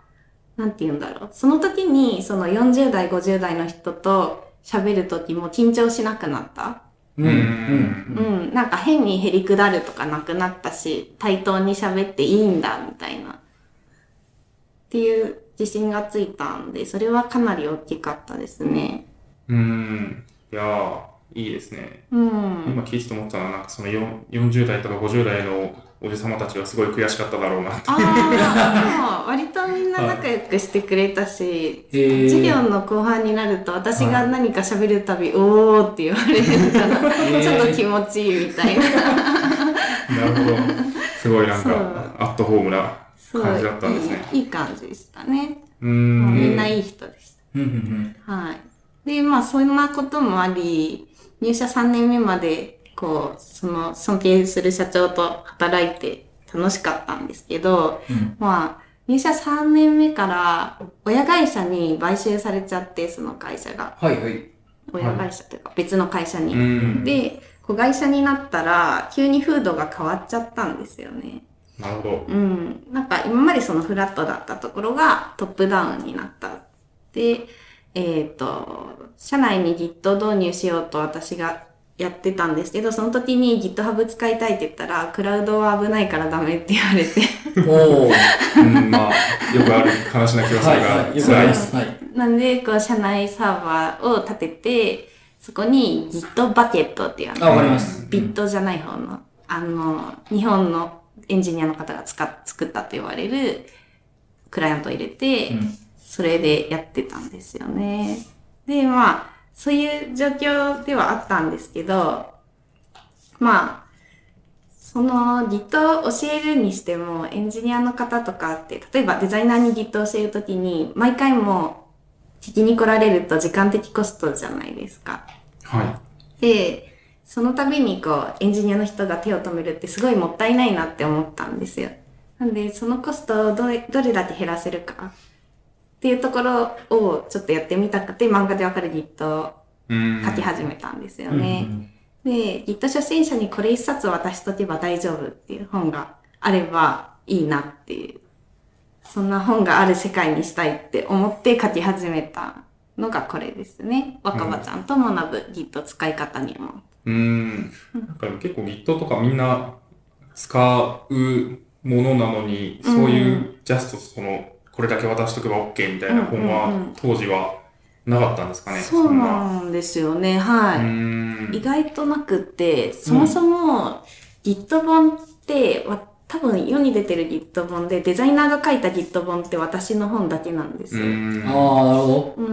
なんて言うんだろう。その時に、その40代、50代の人と喋る時も緊張しなくなった？うん。うん。うん、なんか変にへりくだるとかなくなったし、対等に喋っていいんだ、みたいな。っていう自信がついたんで、それはかなり大きかったですね。うん。いやー、いいですね。うん。今聞いてて思ったのは、なんかそのよ40代とか50代のおじさまたちはすごい悔しかっただろうなって。ああ、割とみんな仲良くしてくれたし、授業の後半になると私が何か喋るたび、おーって言われるから、ーちょっと気持ちいいみたいな。なるほど。すごいなんか、アットホームな感じだったんですね。いいいい感じでしたね。うもうみん。んないい人でした。うん。うん。はい。で、まあ、そんなこともあり、入社3年目まで、こう、その、尊敬する社長と働いて楽しかったんですけど、うん。まあ、入社3年目から、親会社に買収されちゃって、その会社が。はいはい。親会社というか、別の会社に。うん。で、子会社になったら、急に風土が変わっちゃったんですよね。なるほど。うん。なんか今までそのフラットだったところがトップダウンになった。で、えっ、と、社内に Git 導入しようと私がやってたんですけど、その時に GitHub 使いたいって言ったら、クラウドは危ないからダメって言われて。おー。うん、まあ、よくある話な気がするが。よくあ辛いります。はい。なんで、こう、社内サーバーを立てて、そこに Git バケットっていうあのあ、わかります。ビットじゃない方の、あの、日本のエンジニアの方が使っ作ったと言われるクライアントを入れて、うん。それでやってたんですよね。で、まあ、そういう状況ではあったんですけど、まあ、その Git を教えるにしても、エンジニアの方とかって、例えばデザイナーに Git を教えるときに、毎回も聞きに来られると時間的コストじゃないですか。はで、その度にこう、エンジニアの人が手を止めるってすごいもったいないなって思ったんですよ。なんで、そのコストをどれどれだけ減らせるかっていうところをちょっとやってみたくて、漫画でわかる Git を。書き始めたんですようんね。で、Git 初心者にこれ一冊渡しとけば大丈夫っていう本があればいいなっていう、そんな本がある世界にしたいって思って書き始めたのがこれですね。若葉ちゃんと学ぶ Git 使い方にも。うん。なんか結構 Git とかみんな使うものなのに、うんそういうジャストその、これだけ渡しとけば OK みたいな本はうんうんうん当時はなかったんですかね。そうなんですよね。はい。うん。意外となくって、そもそも Git 本って、わ多分世に出てる Git 本で、デザイナーが書いた Git 本って私の本だけなんですよ。うん。ああ、なるほど。うん。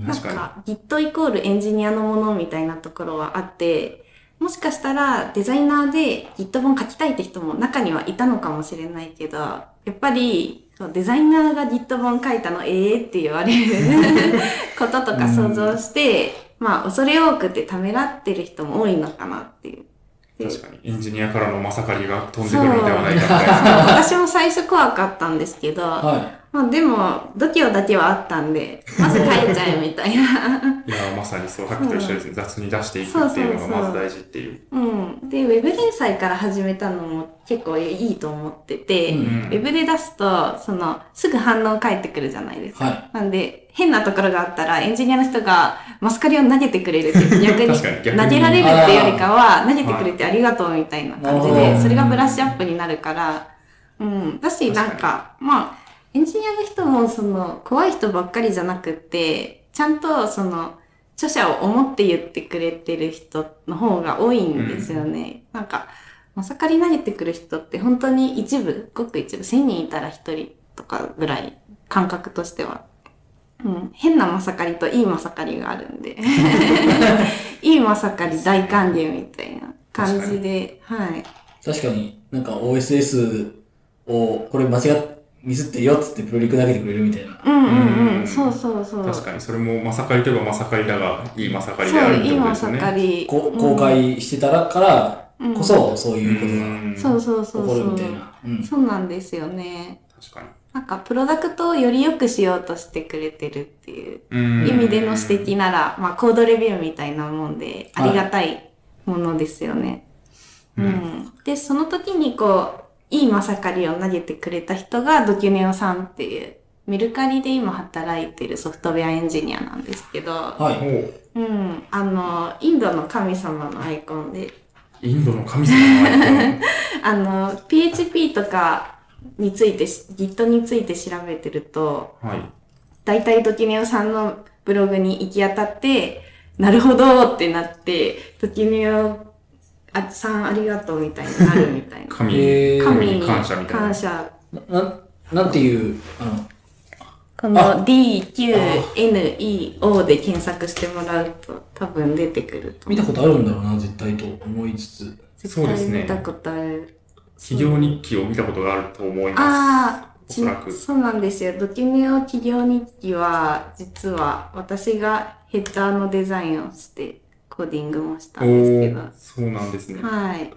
んなん確かか Git イコールエンジニアのものみたいなところはあって、もしかしたらデザイナーで Git 本書きたいって人も中にはいたのかもしれないけど、やっぱりデザイナーが Git 本書いたのええって言われる [laughs] こととか想像して、まあ恐れ多くてためらってる人も多いのかなっていう。確かに。エンジニアからのまさかりが飛んでくるのではないかみたいな。私も最初怖かったんですけど、はまあでも、度胸だけはあったんで、まず帰っちゃえみたいな。いや、まさにそう、さっきと一緒ですね。雑に出していくっていうのがまず大事っていう。うん。で、ウェブ連載から始めたのも結構いいと思ってて、うんウェブで出すと、その、すぐ反応返ってくるじゃないですか。はいなんで、変なところがあったら、エンジニアの人がマスカリを投げてくれるっていう、逆に投げられるっていうよりかは、投げてくれてありがとうみたいな感じで、それがブラッシュアップになるから、うん。だし、なんか、まあ、エンジニアの人も、その、怖い人ばっかりじゃなくって、ちゃんと、その、著者を思って言ってくれてる人の方が多いんですよね。なんか、まさかり投げてくる人って本当に一部、ごく一部、1000人いたら1人とかぐらい、感覚としては。うん、変なまさかりといいまさかりがあるんで。[laughs] いいまさかり大歓迎みたいな感じで、はい。確かになんか OSS をこれ間違っ、ミスってるよっつってプロリク投げてくれるみたいな。うんうんううんん、そうそうそう。確かに、それもまさかりといえばまさかりだが、いいまさかりでそう、あるっていいまさことですよね。かり。こ公開してたらからうんこそ、そういうことうんうんそうそうそうが起こそうるみたいな。うん。そうなんですよね。確かに。なんか、プロダクトをより良くしようとしてくれてるっていううん意味での指摘なら、まあ、コードレビューみたいなもんで、あはいりがたいものですよね。ううんん。で、その時にこう、いいまさかりを投げてくれた人がドキュネオさんっていう、メルカリで今働いてるソフトウェアエンジニアなんですけど、はい。おううん。あの、インドの神様のアイコンで、インドの神様のアイコン。[laughs] あの、PHP とかについてし、Git について調べてると、はい。大体ドキネオさんのブログに行き当たって、なるほどってなって、ドキネオあさんありがとうみたいになるみたいな。神にに感謝みたいな。感謝。な、ななんていう、あの、この DQNEO で検索してもらうと多分出てくると。見たことあるんだろうな、絶対と思いつつ。絶そうですね対見たことある。企業日記を見たことがあると思います。ああ、おそらくそうなんですよ。ドキュネオ企業日記は、実は私がヘッダーのデザインをして、コーディングもしたおんですけど。ーそうなんですね。はい。う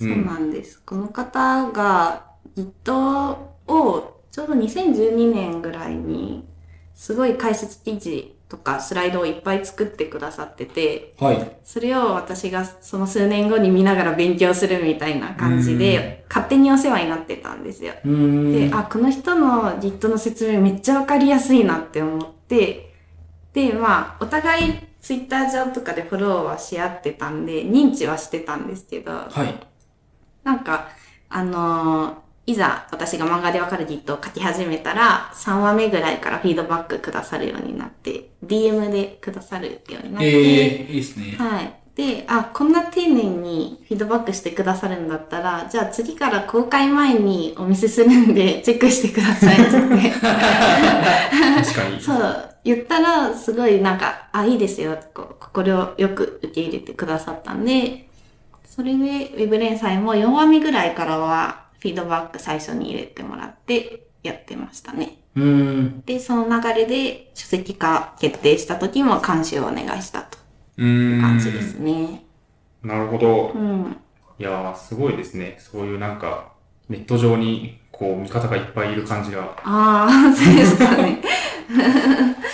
そうんなんです。この方が Git をちょうど2012年ぐらいにすごい解説記事とかスライドをいっぱい作ってくださってて、はい。それを私がその数年後に見ながら勉強するみたいな感じで、勝手にお世話になってたんですよ。で、ん。あ、この人の Git の説明めっちゃわかりやすいなって思って、で、まあ、お互い Twitter 上とかでフォローはし合ってたんで、認知はしてたんですけど、はい。なんか、あのーいざ私が漫画でわかる Git を書き始めたら、3話目ぐらいからフィードバックくださるようになって、DM でくださるようになって、えー、いいですね。はい。で、あ、こんな丁寧にフィードバックしてくださるんだったら、じゃあ次から公開前にお見せするんで、[laughs] チェックしてくださいって言って。確かに。[laughs] そう、言ったら、すごいなんか、あ、いいですよ、こう、心よく受け入れてくださったんで、それで、ウェブ連載も4話目ぐらいからは、フィードバック最初に入れてもらって、やってましたね。うーん。で、その流れで、書籍化決定した時も監修をお願いしたと。いう感じですね。なるほどう。ん。いやー、すごいですね。そういうなんか、ネット上に、こう、味方がいっぱいいる感じが、ああ、そうですかね。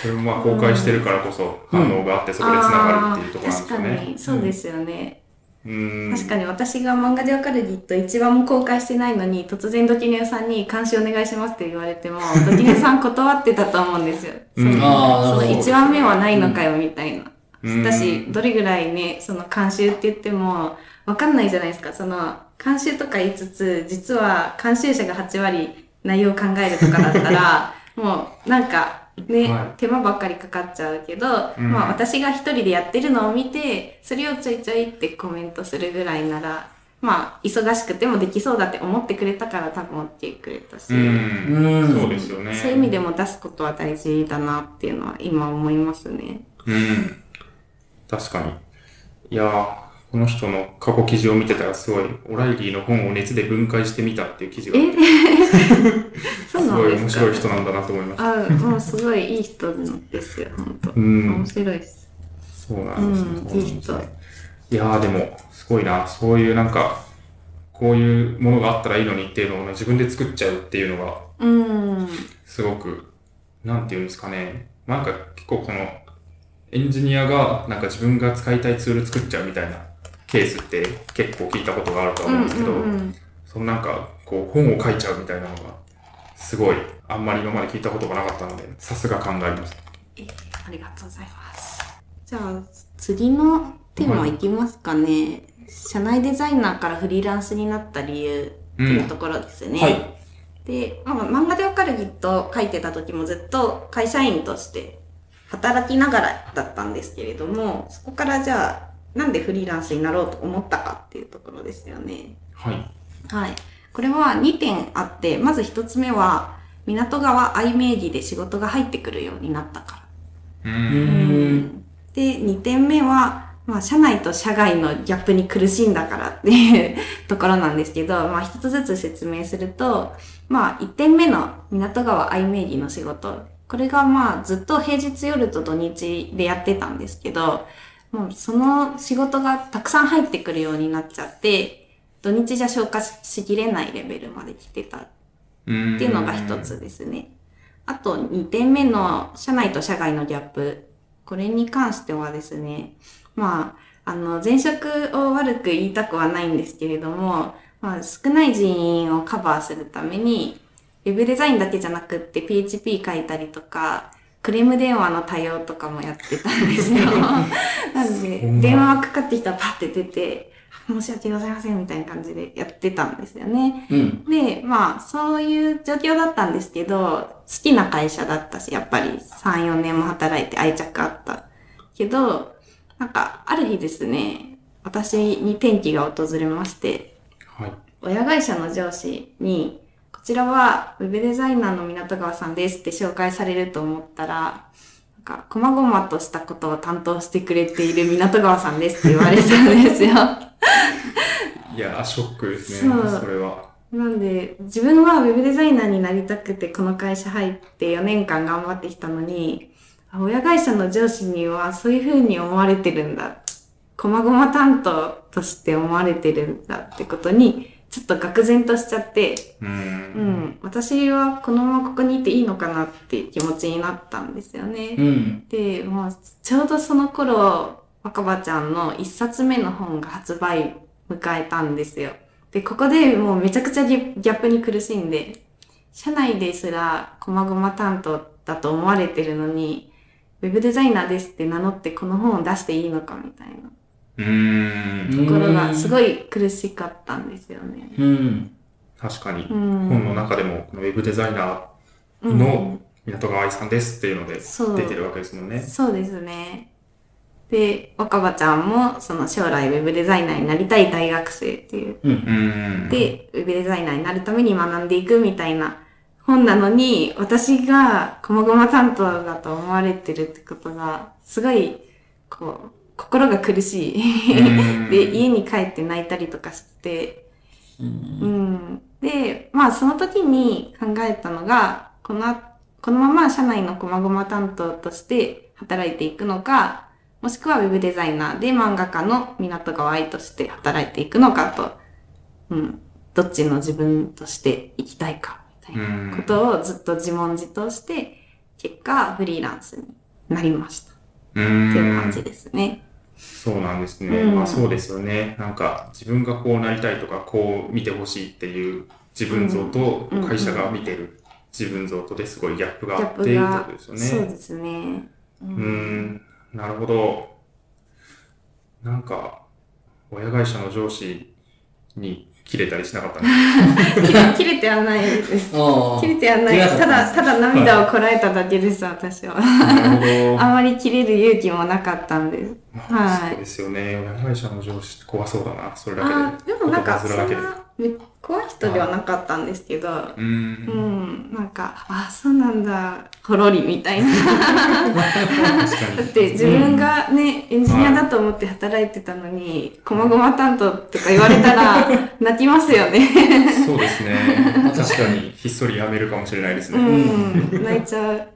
それもまあ公開してるからこそ反応があって、そこで繋がるっていうところなんですよあー確かね。に、そうですよね。うーん。確かに私が漫画でわかる Git 一番も公開してないのに、突然ドキネオさんに監視お願いしますって言われても、ドキネオさん断ってたと思うんですよ。うんその一番目はないのかよ、みたいな。うんだし、どれぐらいね、その監修って言っても、わかんないじゃないですか。その、監修とか言いつつ、実は監修者が8割内容を考えるとかだったら、[laughs] もう、なんか、ね、はい手間ばっかりかかっちゃうけど、うんまあ私が一人でやってるのを見て、それをちょいちょいってコメントするぐらいなら、まあ、忙しくてもできそうだって思ってくれたから多分持ってくれたし、う。うんん。そうですよね。そういう意味でも出すことは大事だなっていうのは今思いますね。うん。確かに。いやー、この人の過去記事を見てたらすごい、オライリーの本を熱で分解してみたっていう記事があって、[laughs] そうすごい面なんですか？白い人なんだなと思いました。あ、もうすごいいい人なんですよ、本当。うん面。白いです。そうなんですね。うんそうなんですねいい人いやーでも、すごいな。そういうなんか、こういうものがあったらいいのにっていうのをね、自分で作っちゃうっていうのが、うん。すごく、なんていうんですかね。なんか結構この、エンジニアがなんか自分が使いたいツール作っちゃうみたいなケースって結構聞いたことがあるとは思うんですけど、うんうんうんそのなんか、こう、本を書いちゃうみたいなのが、すごい、あんまり今まで聞いたことがなかったので、さすが考えました。えありがとうございます。じゃあ、次のテーマいきますかね。社内デザイナーからフリーランスになった理由っていうところですね。はい。で、まあ、漫画でわかるギット書いてた時もずっと会社員として働きながらだったんですけれども、そこからじゃあ、なんでフリーランスになろうと思ったかっていうところですよね。はい。はい。これは2点あって、まず1つ目は、港川愛名義で仕事が入ってくるようになったから。う。うんん。で、2点目は、まあ、社内と社外のギャップに苦しんだからっていう [laughs] ところなんですけど、まあ、一つずつ説明すると、まあ、1点目の港川愛名義の仕事。これがまあ、ずっと平日夜と土日でやってたんですけど、もうその仕事がたくさん入ってくるようになっちゃって、土日じゃ消化しきれないレベルまで来てた。っていうのが一つですね。あと2点目の社内と社外のギャップ。これに関してはですね、まあ、あの、前職を悪く言いたくはないんですけれども、まあ、少ない人員をカバーするために、ウェブデザインだけじゃなくって PHP 書いたりとか、クレーム電話の対応とかもやってたんですよ。[laughs] なんそで、電話かかってきたらパッて出て、申し訳ございませんみたいな感じでやってたんですよね。うん。で、まあ、そういう状況だったんですけど、好きな会社だったし、やっぱり3、4年も働いて愛着あった。けど、なんか、ある日ですね、私に転機が訪れまして、はい。親会社の上司に、こちらはウェブデザイナーの港川さんですって紹介されると思ったら、なんか、細々としたことを担当してくれている港川さんですって言われたんですよ。[laughs] いや、ショックですね。それは。なんで、自分はウェブデザイナーになりたくてこの会社入って4年間頑張ってきたのに、あ親会社の上司にはそういう風に思われてるんだ。細々担当として思われてるんだってことに、ちょっと愕然としちゃって、う。うんん、私はこのままここにいていいのかなって気持ちになったんですよね。うん。で、もうちょうどその頃、若葉ちゃんの一冊目の本が発売迎えたんですよ。で、ここでもうめちゃくちゃギャップに苦しんで、社内ですら細々担当だと思われてるのに、ウェブデザイナーですって名乗ってこの本を出していいのかみたいなうーん。ところがすごい苦しかったんですよね。うん。確かに。うん。本の中でも、このウェブデザイナーうんの港川愛さんですっていうのでそう出てるわけですもんね。そうですね。で、若葉ちゃんも、その将来ウェブデザイナーになりたい大学生っていう。で、ウェブデザイナーになるために学んでいくみたいな本なのに、私が細々担当だと思われてるってことが、すごい、こう、心が苦しうんい。で、家に帰って泣いたりとかして、う。うんん。で、まあその時に考えたのが、この、このまま社内の細々担当として働いていくのか、もしくはウェブデザイナーで漫画家の港川愛として働いていくのかと、うん。どっちの自分として生きたいか、みたいなことをずっと自問自答して、結果フリーランスになりました。うん。っていう感じですね。そうなんですね。うんまあそうですよね。なんか自分がこうなりたいとか、こう見てほしいっていう自分像とうん会社が見てる自分像とですごいギャップがあってってことですよ、ね。そうですね。ううーん、なるほど。なんか、親会社の上司に切れたりしなかったんです切れ切れてはないです。切れてはない。たただ、ただ涙をこらえただけです、私は。なるほど。あまり切れる勇気もなかったんです。まあはいそうですよね。親会社の上司怖そうだな。それだけで。あでもなんか、そん。な、め怖い人ではなかったんですけど、うー。うんん、なんか、あ、そうなんだ、ほろりみたいな。だって自分がね、エンジニアだと思って働いてたのに、細々担当とか言われたら、[laughs] 泣きますよね。そうですね。確かに、ひっそり辞めるかもしれないですうね。ん、泣いちゃう。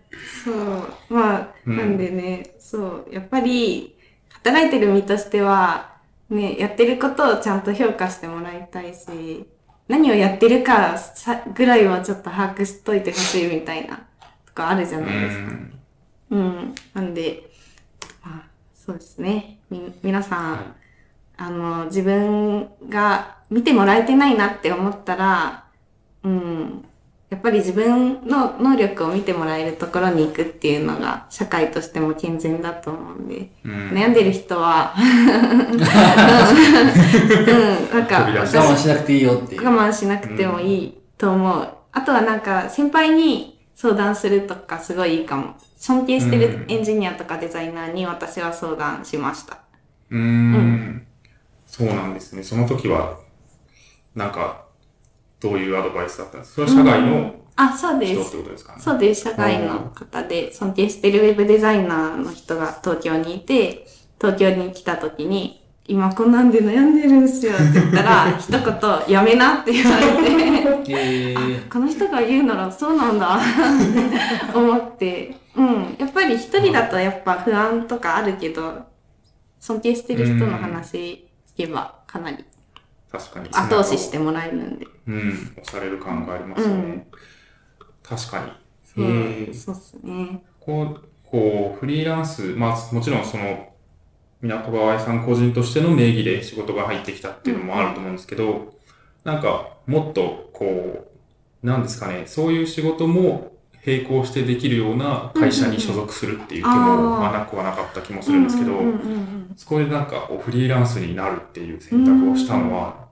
そう。まあ、うんなんでね、そう。やっぱり、働いてる身としては、ね、やってることをちゃんと評価してもらいたいし、何をやってるかさぐらいはちょっと把握しといてほしいみたいなとかあるじゃうないですか。ん。うん。なんで、まあ、そうですね。み、皆さん、はいあの、自分が見てもらえてないなって思ったら、うん。やっぱり自分の能力を見てもらえるところに行くっていうのが社会としても健全だと思うんで、うん悩んでる人は、[laughs] うん、なんか我慢しなくていいよっていう。我慢しなくてもいいと思う。あとはなんか先輩に相談するとかすごいいいかも。尊敬してるエンジニアとかデザイナーに私は相談しました。うーん。そうなんですね。その時は、なんか、どういうアドバイスだったんですか？それは社外のあ、そうで人っす。てことですかね。そうです。社外の方で尊敬してるウェブデザイナーの人が東京にいて、東京に来た時に、今こんなんで悩んでるんすよって言ったら、[laughs] 一言、やめなって言われて、えー、この人が言うならそうなんだって [laughs] 思って、うん。やっぱり一人だとやっぱ不安とかあるけど、尊敬してる人の話聞けばかなり確かに。後押ししてもらえるんで。うん。押される感がありますよね。確かに。そうへえそうっすね。こう、こう、フリーランス、まあ、もちろんその、港川愛さん個人としての名義で仕事が入ってきたっていうのもあると思うんですけど、なんか、もっと、こう、なんですかね、そういう仕事も並行してできるような会社に所属するっていう気も、まあ、なくはなかった気もするんですけど、そこでなんか、こうフリーランスになるっていう選択をしたのは、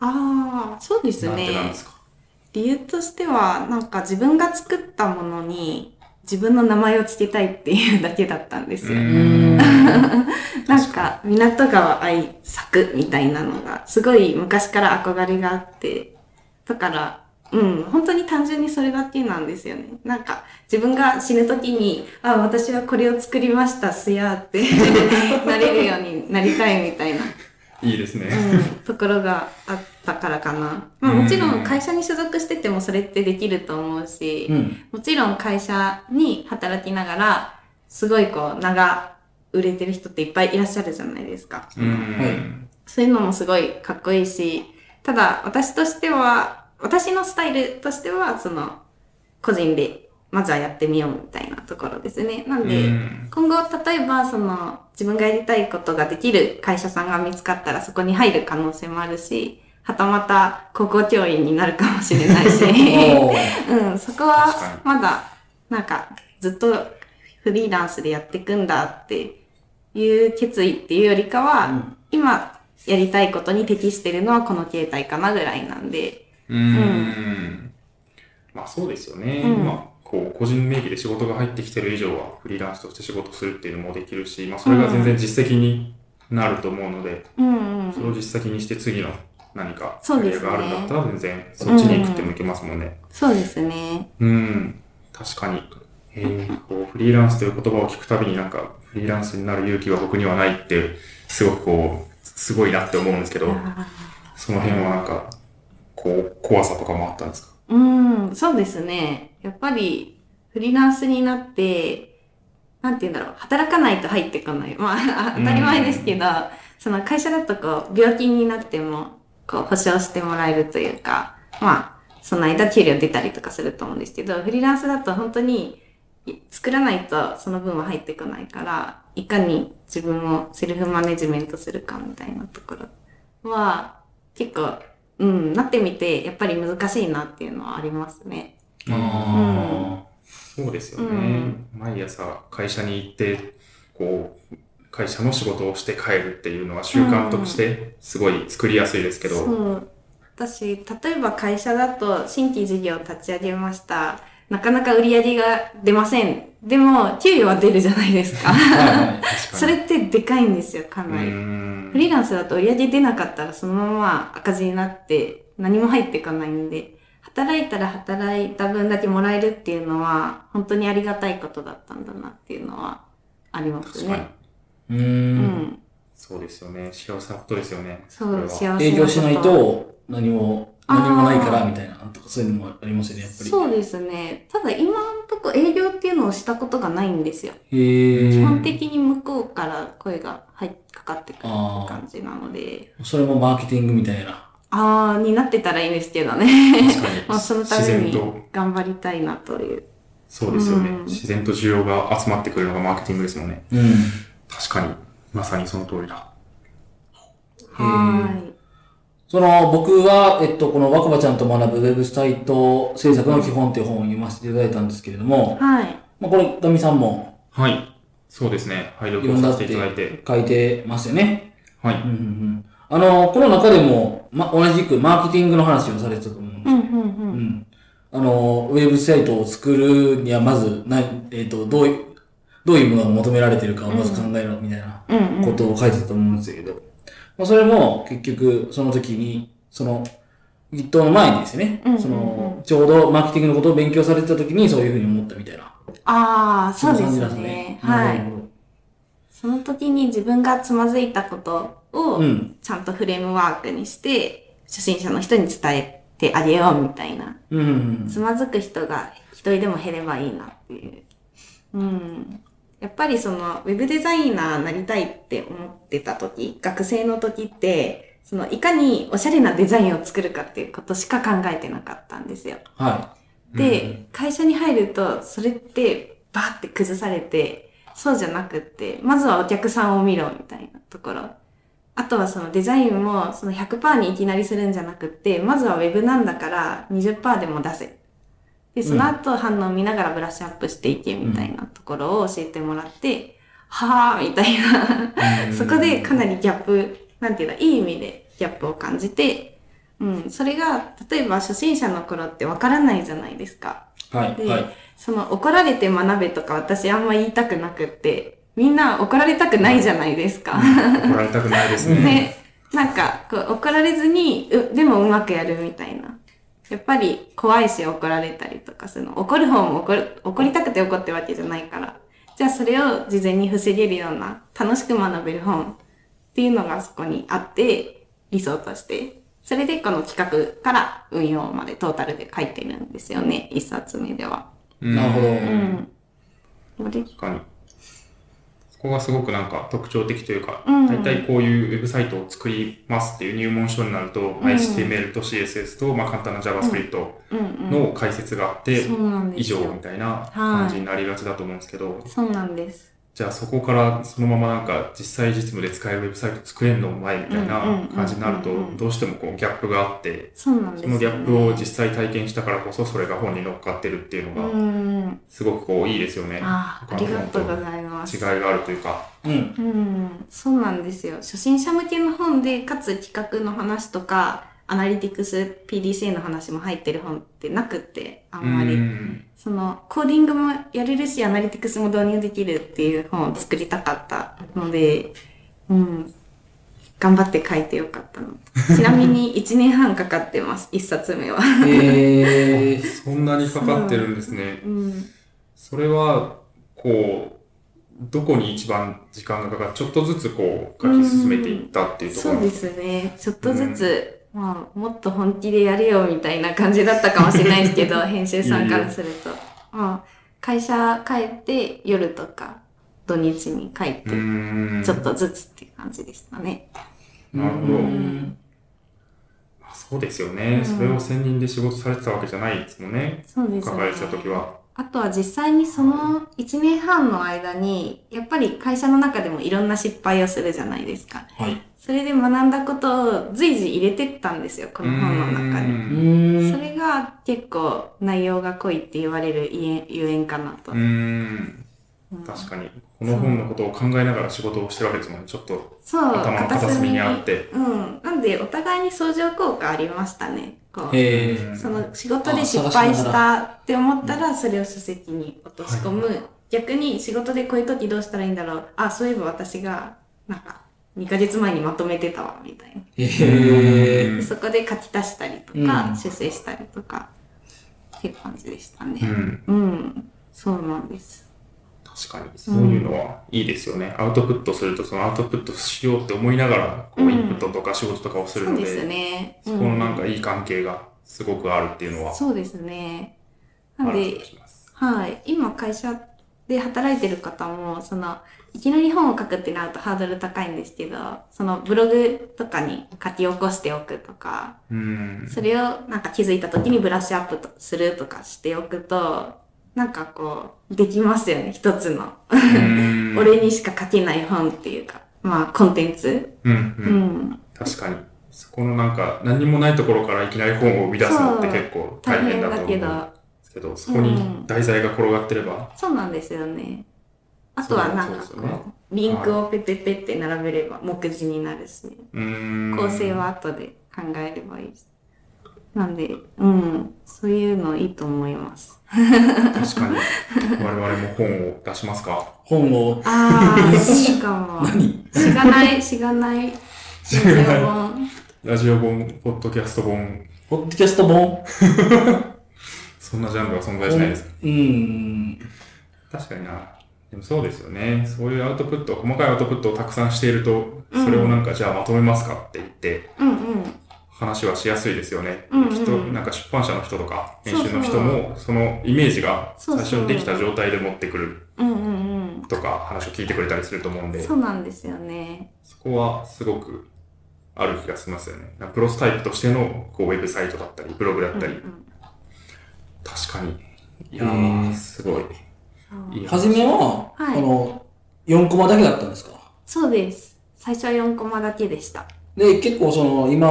ああ、そうですなんてなんねで。すか？理由としては、なんか自分が作ったものに自分の名前を付けたいっていうだけだったんですよ。[laughs] なんか、港川愛作みたいなのが、すごい昔から憧れがあって、だから、うん、本当に単純にそれだけなんですよね。なんか、自分が死ぬ時に、あ、私はこれを作りました、すやーって [laughs] なれるようになりたいみたいな、いいですね。うん、ところがあったからかな。まあもちろん会社に所属しててもそれってできると思うし、うん。もちろん会社に働きながら、すごいこう、名が売れてる人っていっぱいいらっしゃるじゃないですか。うん。そういうのもすごいかっこいいし、ただ私としては、私のスタイルとしては、その、個人でまずはやってみようみたいなところですね。なんで、うん。今後例えばその、自分がやりたいことができる会社さんが見つかったらそこに入る可能性もあるし、はたまた高校教員になるかもしれないし、[laughs] うん、そこはまだ、なんか、ずっとフリーランスでやっていくんだっていう決意っていうよりかは、うん。今やりたいことに適してるのはこの形態かなぐらいなんで、うーん。まあそうですよね。うんまあ、こう、個人名義で仕事が入ってきてる以上は、フリーランスとして仕事するっていうのもできるし、まあそれが全然実績になると思うので、うんうんそれを実績にして次の何かそうですねがあるんだったら全然そっちに行くってもいけますもんね。そうですね。うん。確かに。えー、こうフリーランスという言葉を聞くたびになんか、フリーランスになる勇気は僕にはないって、すごくこう、すごいなって思うんですけど、その辺はなんか、こう、怖さとかもあったんですか？うん、そうですね。やっぱり、フリーランスになって、なんて言うんだろう、働かないと入ってこない。まあ、[laughs] 当たり前ですけど、その会社だとこう、病気になっても、こう、保証してもらえるというか、まあ、その間給料出たりとかすると思うんですけど、フリーランスだと本当に、作らないとその分は入ってこないから、いかに自分をセルフマネジメントするかみたいなところは、結構、うん、なってみて、やっぱり難しいなっていうのはありますね。あそうですよね。うん毎朝会社に行って、こう、会社の仕事をして帰るっていうのは習慣としてすごい作りやすいですけど、そう。私、例えば会社だと新規事業を立ち上げました。なかなか売り上げが出ません。でも、給与は出るじゃないですか。ーはいはい。確かにそれってでかいんですよ、かうなり。んフリーランスだと売り上げ出なかったらそのまま赤字になって何も入ってこないんで、働いたら働いた分だけもらえるっていうのは、本当にありがたいことだったんだなっていうのはあります確かにね。。うー。うんん。そうですよね。幸せなことですよね。そう、幸せなこと営業しないと何も、何もないからみたいな、とかそういうのもありますよね、やっぱり。そうですね。ただ今のとこ営業っていうのをしたことがないんですよ。へー基本的に向こうから声が入っかかってくる感じなので。それもマーケティングみたいな。あー、になってたらいいんですけどね。確かに。[laughs] まあそのた自めに然と、頑張りたいなという。そうですよね、うん自然と需要が集まってくるのがマーケティングですもんね。うん。確かに。まさにその通りだ。はその、僕は、えっと、この若葉ちゃんと学ぶウェブサイト制作の基本っていう本を読ませていただいたんですけれどもい。、はい。まあ、これ、ガミさんもはい。そうですね。拝読をさせ読んだってていただいて。書いてますよね。はい。うんうんうん。あの、この中でも、ま、同じくマーケティングの話をされてたと思うんですうん、うん、うん。うん。あの、ウェブサイトを作るには、まず、な、えっ、と、どういう、どういうものが求められてるかをまず考えろ、みたいなうん、うん。ことを書いてたと思うんですけど、まあ、それも、結局、その時に、その、Git の前にですね、うんうんうんその、ちょうどマーケティングのことを勉強されてた時に、そういうふうに思ったみたいな。ああ、そうですね。なはい。その時に自分がつまずいたことを。ちゃんとフレームワークにして、初心者の人に伝えてあげようみたいな。うんうんつまずく人が一人でも減ればいいなっていう。うん。やっぱりその、ウェブデザイナーなりたいって思ってた時、学生の時って、その、いかにおしゃれなデザインを作るかっていうことしか考えてなかったんですよ。うん。はで、会社に入ると、それって、バーって崩されて、そうじゃなくって、まずはお客さんを見ろ、みたいなところ。あとはそのデザインも、その100%にいきなりするんじゃなくって、まずはウェブなんだから20%でも出せ。で、その後反応を見ながらブラッシュアップしていけ、みたいなところを教えてもらって、はぁ、みたいな。うんそこでかなりギャップ、なんていうの、いい意味でギャップを感じて、うん、それが、例えば初心者の頃ってわからないじゃないですか。い。はい。ではい。その怒られて学べとか私あんま言いたくなくって、みんな怒られたくないじゃないですか。怒られたくないですね。で、[laughs] なんか、こう怒られずに、う、でもうまくやるみたいな。やっぱり怖いし怒られたりとかするの。怒る方も怒る、怒りたくて怒ってるわけじゃないから。じゃあそれを事前に防げるような楽しく学べる本っていうのがそこにあって、理想として。それでこの企画から運用までトータルで書いてるんですよね。一冊目では。うんなるほどうん。確かに。そこがすごくなんか特徴的というか、うん。大体こういうウェブサイトを作りますっていう入門書になると、まあ HTML と CSS と、まあ簡単な JavaScript。の解説があって、以上みたいな感じになりがちだと思うんですけど、そうなんです。じゃあそこからそのままなんか実際実務で使えるウェブサイト作れんの前みたいな感じになると、どうしてもこうギャップがあって、そ、のギャップを実際体験したからこそそれが本に乗っかってるっていうのが、すごくこういいですよね。あ、ありがとうございます。違いがあるというか。うん。うん、そうなんですよ。初心者向けの本で、かつ企画の話とか、アナリティクス、PDCA の話も入ってる本ってなくって、あんまり。うんその、コーディングもやれるし、アナリティクスも導入できるっていう本を作りたかったので、うん。頑張って書いてよかったの。[laughs] ちなみに1年半かかってます、1冊目は。えー、そんなにかかってるんですね。[laughs] うん。それは、こう、どこに一番時間がかかるちょっとずつこう、書き進めていったっていうところそうですね。ちょっとずつ、まあ、もっと本気でやれよみたいな感じだったかもしれないですけど、[laughs] 編集さんからすると。まあ、会社帰って夜とか土日に帰ってう、ん。ちょっとずつっていう感じでしたね。なるほどうんまあそうですよね。それを専任で仕事されてたわけじゃないですもんね。そうですね書かれてた時は。あとは実際にその1年半の間に、やっぱり会社の中でもいろんな失敗をするじゃないですか。はい。それで学んだことを随時入れてったんですよ、この本の中うに。それが結構内容が濃いって言われるゆえんゆえんかなと。確かに。この本のことを考えながら仕事をしてるわけですもんね。ちょっとそう、頭の片隅にあって。うん。なんで、お互いに相乗効果ありましたね。こう。その仕事で失敗したって思ったら、それを書籍に落とし込む。逆に仕事でこういう時どうしたらいいんだろう。あ、そういえば私が、なんか、2ヶ月前にまとめてたわ、みたいな。えー、でそこで書き足したりとうんか、修正したりとか、っていう感じでしたね。うん。うん。そうなんです。確かに。そういうのはいいですよね。アウトプットすると、そのアウトプットしようって思いながら、こう、うんインプットとか仕事とかをするので、そうですね。そこのなんかいい関係がすごくあるっていうのは、そうですね。なんである気が、します。はい。今会社で働いてる方も、その、いきなり本を書くってなるとハードル高いんですけど、そのブログとかに書き起こしておくとか、うん。それをなんか気づいた時にブラッシュアップとするとかしておくと、なんかこう、できますよね、一つの。うん [laughs] 俺にしか書けない本っていうか、まあ、コンテンツ。うん、う。うんん。確かに。そこのなんか、何もないところからいきなり本を生み出すのって結構大変だと思うんですけど、そこに題材が転がってれば、そうなんですよね。あとはなんかこそうね。う、リンクをペペペって並べれば目次になるし、うーん。構成は後で考えればいいし。なんで、うん、そういうのいいと思います。確かに。我々も本を出しますか？本を、ああ、いいかも。[laughs] 何？しがない、しがない。ラジオ本。ラジオ本、ポッドキャスト本、ポッドキャスト本？[laughs] そんなジャンルは存在しないですか？うん。確かにな。でもそうですよね。そういうアウトプット、細かいアウトプットをたくさんしていると、それをなんか、じゃあまとめますかって言って、うんうん。話はしやすいですよね。うんうん人、なんか出版社の人とか、編集の人も、そのイメージが最初にできた状態で持ってくる。とか、話を聞いてくれたりすると思うんで、そうなんですよね。そこはすごくある気がしますよね。プロスタイプとしてのこうウェブサイトだったり、ブログだったり、うんうん確かに。いやーすごい。初めは、はいこの、4コマだけだったんですか？そうです。最初は4コマだけでした。で、結構その、今、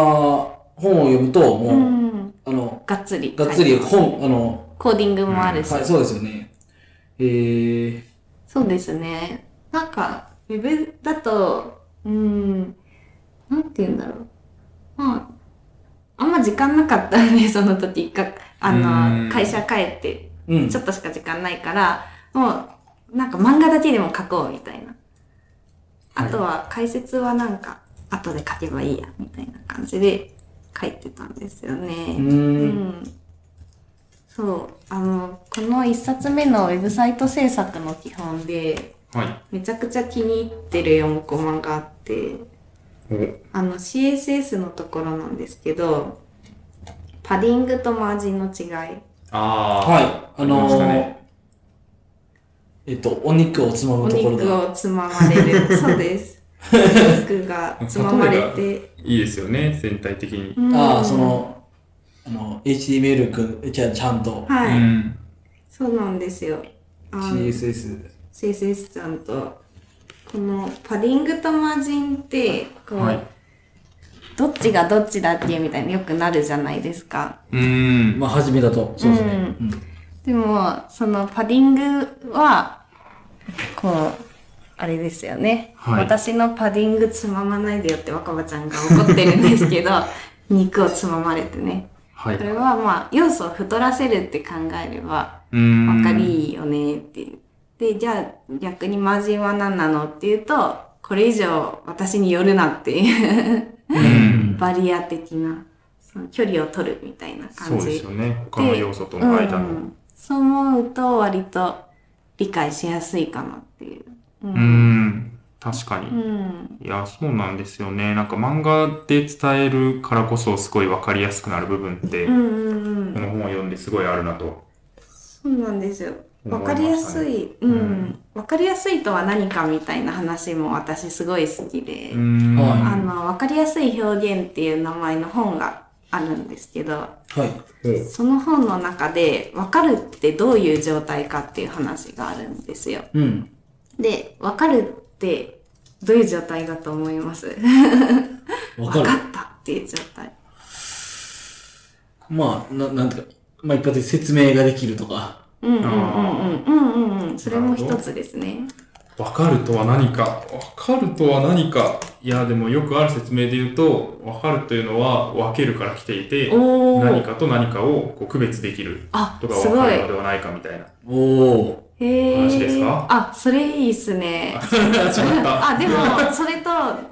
本を読むと、もう、うん。あの、がっつり。がっつり本、あの、コーディングもあるし。はい、そうですよね。えー、そうですね。なんか、ウェブだと、うーん、なんて言うんだろう。まあ、あんま時間なかったんで、その時か、あうんの、会社帰って、うん。ちょっとしか時間ないから、もう、なんか漫画だけでも書こうみたいな。あとは解説はなんか、後で書けばいいや、みたいな感じで書いてたんですよね。うー。うんんそう、あの、この一冊目のウェブサイト制作の基本で、はい。めちゃくちゃ気に入ってる4コマがあって、おあの CSS のところなんですけど、パディングとマージンの違い。あー。はい。あのねえっと、お肉をつまおむところ肉だ。をつままれる。[laughs] そうです。お肉がつままれて。いいですよね、全体的に。うんああ、そ、の、あの、HTML くん、じゃあちゃんと、はい、うん。そうなんですよ。CSS。CSS ちゃんと。このパディングとマージンって、こう、はい。どっちがどっちだっけみたいによくなるじゃないですか。うーん。まあ、初めだと、そうですね。うんうんでも、そのパディングは、こう、あれですよね。はい私のパディングつままないでよって若葉ちゃんが怒ってるんですけど、[laughs] 肉をつままれてね。はいこ。れはまあ、要素を太らせるって考えれば、うーん。わかりいいよねっていう。で、じゃあ逆にマージンは何なのっていうと、これ以上私によるなっていう、うん。[laughs] バリア的な、その距離を取るみたいなそう感じ。ですよね。他の要素との間の。うんそう思うと割と理解しやすいかなっていう。ううーん。確かに。うん。いや、そうなんですよね。なんか漫画で伝えるからこそすごいわかりやすくなる部分って、うんうんうん。この本を読んですごいあるなと。そうなんですよ。わかりやすい。ううんん。わかりやすいとは何かみたいな話も私すごい好きで。あの、わかりやすい表現っていう名前の本があるんですけど、はい。その本の中で、わかるってどういう状態かっていう話があるんですよ。うん。で、わかるってどういう状態だと思います？[laughs] わかるわか。ったっていう状態。まあ、ななんていうか、まあ一発で説明ができるとか。うんうんうんうんうんうんうん。それも一つですね。わかるとは何か。わかるとは何か。いや、でもよくある説明で言うと、わかるというのは分けるから来ていて、何かと何かをこう区別できるあと、か分かるの。ではないかみたいな。おお。へ話ですか？あ、それいいっすね。あ、[laughs] でも、それと、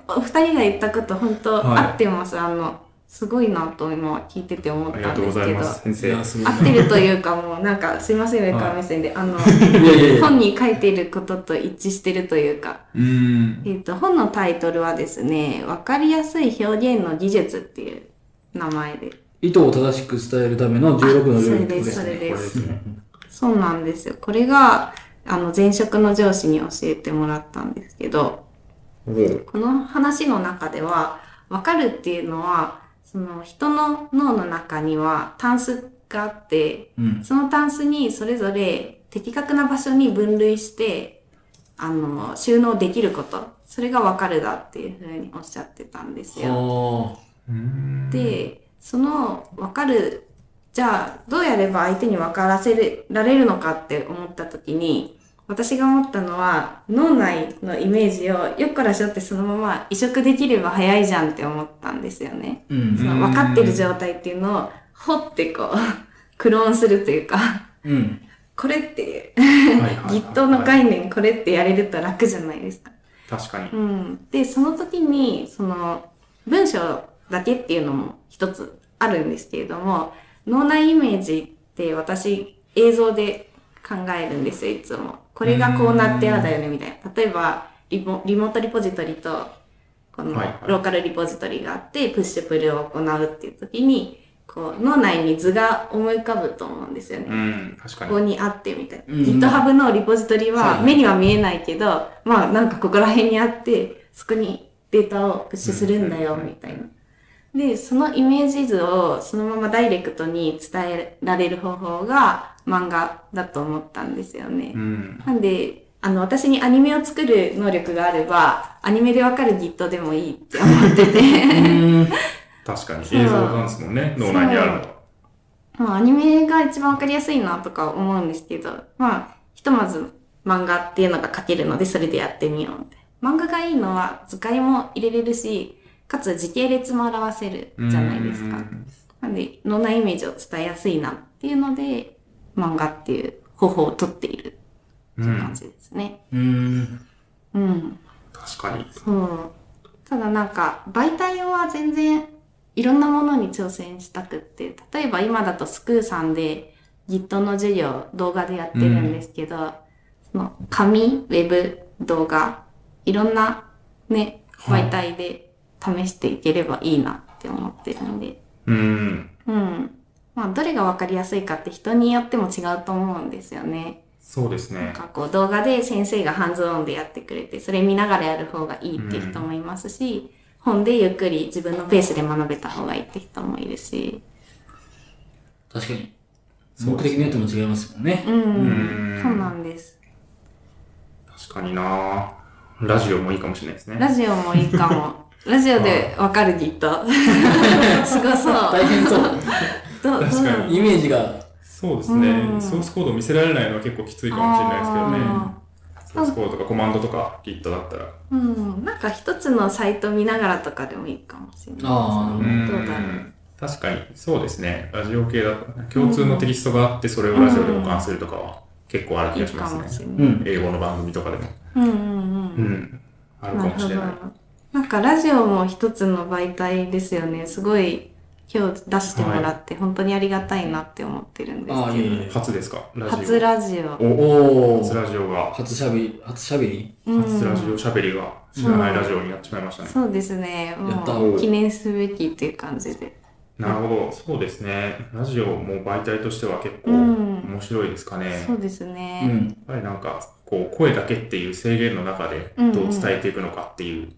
お二人が言ったこと、本当、はい合ってます。あの、すごいなと今聞いてて思ったんですけど。ございます、先生。合ってるというかもう、なんか、すいません、上から目線で。あの。本に書いていることと一致してるというか。う。えっ、と、本のタイトルはですね、わかりやすい表現の技術っていう名前で。意図を正しく伝えるための16のルールですそれね。ですこれですね。そうなんですよ。これが、あの、前職の上司に教えてもらったんですけど、この話の中では、わかるっていうのは、その人の脳の中にはタンスがあって、うん。そのタンスにそれぞれ的確な場所に分類して、あの、収納できること。それがわかるだっていうふうにおっしゃってたんですよ。で、そのわかる、じゃあどうやれば相手に分からせられるのかって思った時に、私が思ったのは脳内のイメージをよっからしょってそのまま移植できれば早いじゃんって思ったんですよね。あ。うんそ。の分かってる状態っていうのを掘ってこう、[laughs] クローンするというか、うん。これって、はいはいはい [laughs] Git の概念これってやれると楽じゃないですか。確かに。うん。で、その時に、その、文章だけっていうのも一つあるんですけれども、脳内イメージって私、映像で考えるんですよ、いつも。これがこうなってああだよね、みたいな。例えばリモ、リモートリポジトリと、このローカルリポジトリがあって、プッシュプルを行うっていう時に、こう、脳内に図が思い浮かぶと思うんですよね。うん、確かここに。にあってみたいな。うん GitHub のリポジトリは目には見えないけど、まあなんかここら辺にあって、そこにデータをプッシュするんだよ、みたいな。で、そのイメージ図をそのままダイレクトに伝えられる方法が漫画だと思ったんですよねう。ん。なんで、あの、私にアニメを作る能力があれば、アニメでわかる Git でもいいって思ってて。うん。確かに。そう映像なんですもんね、脳内にあるのは。まあ、アニメが一番わかりやすいなとか思うんですけど、まあ、ひとまず漫画っていうのが書けるので、それでやってみよう。漫画がいいのは図解も入れれるし、かつ時系列も表せるじゃないですかう。んなんで、脳内イメージを伝えやすいなっていうので、漫画っていう方法を取っているっていう感じですね。うん。うん。確かに。そう。ただなんか、媒体は全然いろんなものに挑戦したくって、例えば今だとスクーさんで Git の授業動画でやってるんですけど、その紙、ウェブ、動画、いろんなね、はい媒体で試していければいいなって思ってるんで、うん。うん。まあ、どれがわかりやすいかって人によっても違うと思うんですよね。そうですね。なんかこう動画で先生がハンズオンでやってくれて、それ見ながらやる方がいいっていう人もいますし、本でゆっくり自分のペースで学べた方がいいって人もいるし、確かに。そう目的によっても違いますもんね。うん、うんそうなんです。確かになラジオもいいかもしれないですね。ラジオもいいかも。ラジオでわかる Git。[laughs] すごそう。大変そう。どう確かにイメージが、そうですね、うんソースコードを見せられないのは結構きついかもしれないですけどね。あソースコードとかコマンドとか Git だったら。うん、なんか一つのサイト見ながらとかでもいいかもしれないですね。あーうんどうだろう。確かに、そうですね。ラジオ系だと、共通のテキストがあって、それをラジオで保管するとかは結構ある気がしますね。もしれない。うん。英語の番組とかでも。うんうんうん。うん。あるかもしれない。なんかラジオも一つの媒体ですよね。すごい今日出してもらって本当にありがたいなって思ってるんですああ、いけど。えいえ。初ですか？ラジオ。初ラジオ。お初ラジオが、初しゃべり、初しゃべり？うん初ラジオしゃべりが知らないラジオになってしまいましたね。そうですね。やったもう記念すべきっていう感じで。なるほど。そうですね。ラジオも媒体としては結構うん面白いですかね。やっそうですうね。ん。ぱりなんか、こう、声だけっていう制限の中でどう伝えていくのかっていう。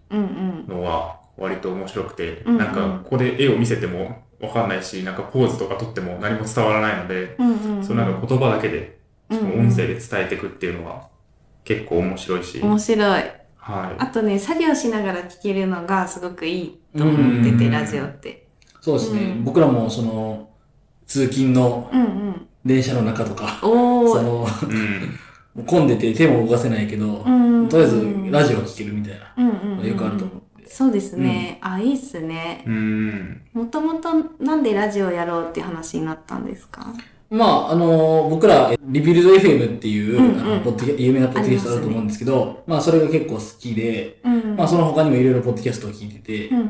のは割と面白くて、うんうんなんか、ここで絵を見せてもわかんないし、なんかポーズとか撮っても何も伝わらないので、うんうんうん。そのなんか言葉だけで、音声で伝えていくっていうのは結構面白いし、面白い。はあとね、作業しながら聞けるのがすごくいいとう思ってて、んラジオって。そうですね。うん僕らも、その、通勤のうんうん。電車の中とか。その、い。うん。混んでて手も動かせないけど、うん。とりあえずラジオ聞けるみたいなうんうんよくあると思って。そうですね。あ、いいっすね。うん。もともとなんでラジオやろうっていう話になったんですか？まあ、あの僕ら、リビルド FM っていう、うんうん。あのポッドキャ有名なポッドキャストあると思うんですけど、まあ、それが結構好きで、うんまあ、その他にもいろいろポッドキャストを聞いててう、んうん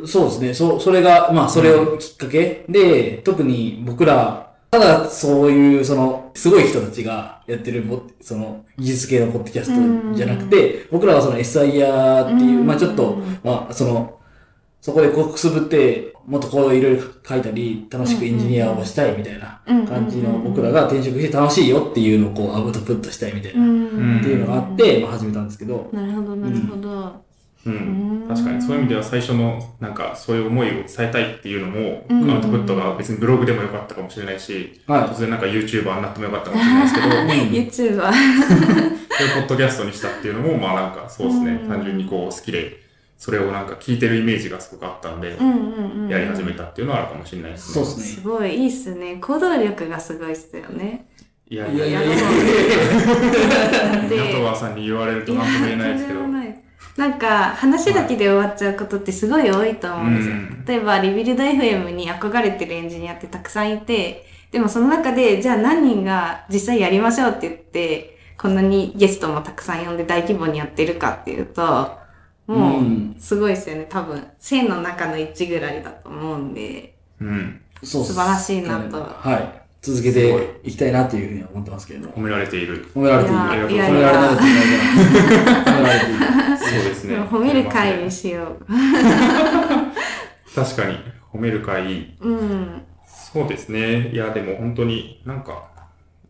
うんそうですね、そ、それが、まあ、それをきっかけで、特に僕ら、ただそういう、その、すごい人たちがやってるその、技術系のポッドキャストじゃなくて、僕らはその SIR っていう、うん。まあちょっと、まあその、そこでこうくすぶって、もっとこういろいろ書いたり、楽しくエンジニアをしたいみたいなうん。感じの僕らが転職して楽しいよっていうのをこうアウトプットしたいみたいな、っん。ていうのがあって、まあ始めたんですけど、なるほど、なるほど。ううんん。確かに、そういう意味では最初の、なんか、そういう思いを伝えたいっていうのも、うんアウトプットが別にブログでもよかったかもしれないし、はい突然なんか YouTuber になってもよかったかもしれないですけど、[laughs] そういう YouTuber。ポッドキャストにしたっていうのも、まあなんか、そうですねう。ん単純にこう、好きで、それをなんか聞いてるイメージがすごくあったんで、うんうんうん。やり始めたっていうのはあるかもしれないですね。そうですね。すごい、いいっすね。行動力がすごいっすよね。いやいやいやいやいやいやだって港川さんに言われると何とも言えないですけど。なんか話だけで終わっちゃうことってすごい多いと思うんですよ。うん例えばリビルド FM に憧れてるエンジニアってたくさんいて、でもその中でじゃあ何人が実際やりましょうって言って、こんなにゲストもたくさん呼んで大規模にやってるかっていうと、もうんうすごいですよね。多分1000の中の1ぐらいだと思うんで。うん。素晴らしいなとはい。続けていきたいなっていうふうには思ってますけれども。褒められている。褒められていい。いや褒いやめられないといけないから。褒められていい。そうですね。[laughs] 褒める会にしよう。確かに、褒める会いい。うん。そうですね。いや、でも本当になんか、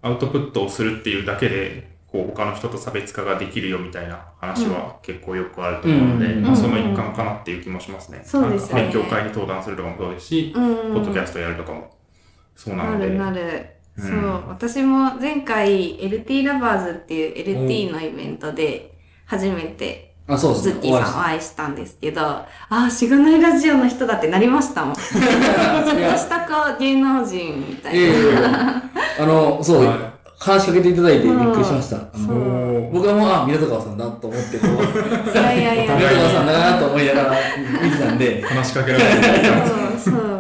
アウトプットをするっていうだけで、こう、他の人と差別化ができるよみたいな話は結構よくあると思うので、うんまあ、その一環かなっていう気もしますね。そうですねなんか勉強会に登壇するとかもそうですし、うん。ポッドキャストやるとかもそうなので。なるなる。うんそう。私も前回 LT ラバーズっていう LT のイベントで初めてあ、そうですね。ズッキーさんお会いしたんですけど、ああ、しがないラジオの人だってなりましたもん。ちょっとしたこう芸能人みたいええな。あの、そう、は話しかけていただいてびっくりしました。僕はもう、あ、港川さんだと思って、こう、いやいやいや。港川さんだなと思いながら見てたんで、話しかけられてる。そ [laughs] うそう。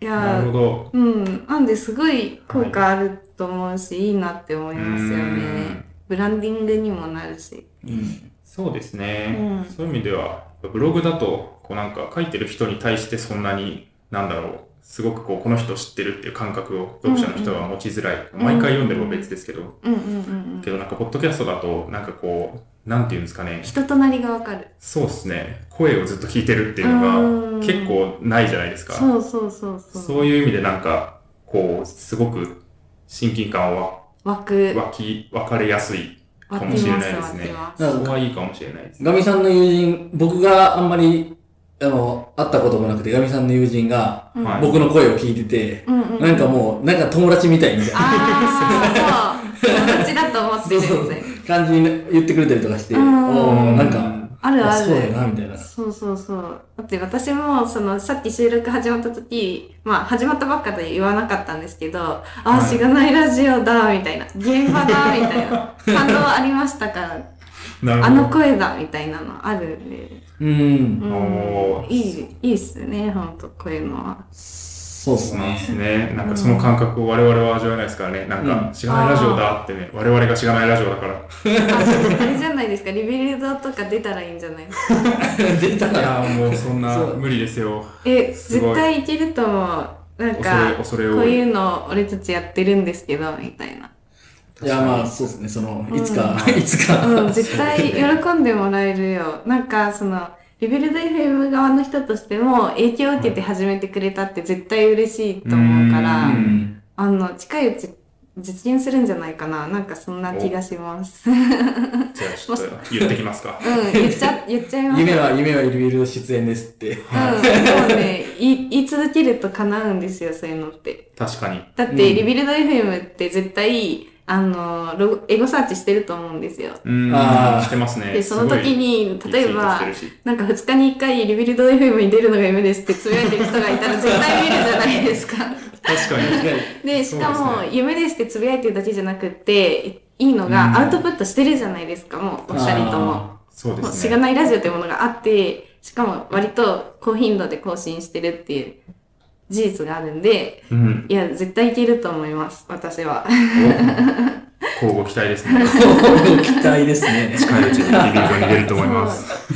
いなやるほど。うん。なんで、すごい効果あると思うし、いいなって思いますようんね。ブランディングにもなるし。うんそうですね、うんそういう意味では、ブログだと、こうなんか書いてる人に対してそんなに、なんだろう、すごくこう、この人知ってるっていう感覚を読者の人は持ちづらい。毎回読んでも別ですけど、うんうんうんうん。けどなんか、ポッドキャストだと、なんかとなんていうんですかね、人となりがわかる。そうですね、声をずっと聞いてるっていうのうんが結構ないじゃないですか。そうそうそうそう。そういう意味でなんか、こう、すごく親近感は湧く。湧き、分かれやすい湧かもしれないですねそこはいいかもしれないです。ガミさんの友人、僕があんまり、あの、会ったこともなくて、ガミさんの友人が、僕の声を聞いてて、なんかもう、なんか友達みたいみたいなああ、そう。友達だと思ってそうるんで [laughs] そう感じに言ってくれたりとかして、おうんーなんか、あるある。そうだよな、みたいな。そうそうそう。だって私も、その、さっき収録始まった時、まあ、始まったばっかで言わなかったんですけど、ああ、はいしがないラジオだ、みたいな。現場だ、みたいな。[laughs] 感動ありましたから、あの声だ、みたいなのあるんで。うんう。ん、いい、いいっすね、ほんと、こういうのは。そうですそうなんですね。ね。なんかその感覚を我々は味わえないですからね。なんうか、んしがないラジオだってね、我々がしがないラジオだから。ああれじゃないですか、[laughs] リビルドとか出たらいいんじゃない？ですか。出たいら、もうそんな無理ですよ。え、絶対いけると思う。なんか、こう多い。いうの俺たちやってるんですけど、みたいな。いや、まあ、そうですね。その、いつか、うん [laughs] いつか。うん、絶対喜んでもらえるよ。なんか、その、リビルド FM 側の人としても影響を受けて始めてくれたって絶対嬉しいと思うから、うんあの、近いうち実現するんじゃないかな。なんかそんな気がします。うん、じゃあちょっと言ってきますか。[laughs] 言っちゃ、言っちゃいます。夢は、夢はリビルド出演ですって。うん、もうね、言い言い続けると叶うんですよ、そういうのって。確かに。だって、うんリビルド FM って絶対、あの、エゴサーチしてると思うんですよ。うんしてますね。で、その時に、例えばなんか2日に1回リビルド FM に出るのが夢ですってつぶやいてる人がいたら絶対見るじゃないですか。確かに。[laughs] で、しかも、ね夢ですってつぶやいてるだけじゃなくって、いいのがうんアウトプットしてるじゃないですか、もう、お二人とも。あそうでもうすね。しがないラジオっていうものがあって、しかも割と高頻度で更新してるっていう事実があるんで、うん。いや、絶対いけると思います、私は。お交互期待ですね。[laughs] ー期待ですね。近いうちにリビルドに出ると思います。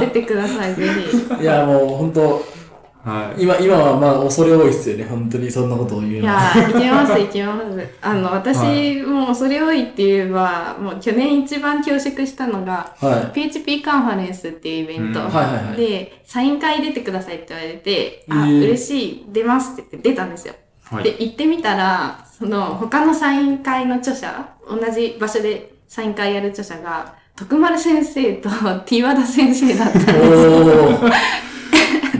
出てください、ぜひ。いや、もう本当はい。今、今はまあ恐れ多いっすよね。本当にそんなことを言うのは。いやー、いけます、いけます。あの、私、もう恐れ多いって言えば、もう去年一番恐縮したのが、は PHP カンファレンスっていうイベント。うんはいはいはいで、サイン会出てくださいって言われて、あ、えー嬉しい、出ますって言って出たんですよ。はい。で、行ってみたら、その、他のサイン会の著者、同じ場所でサイン会やる著者が、徳丸先生と T 和田先生だったんい。ですよ。[laughs]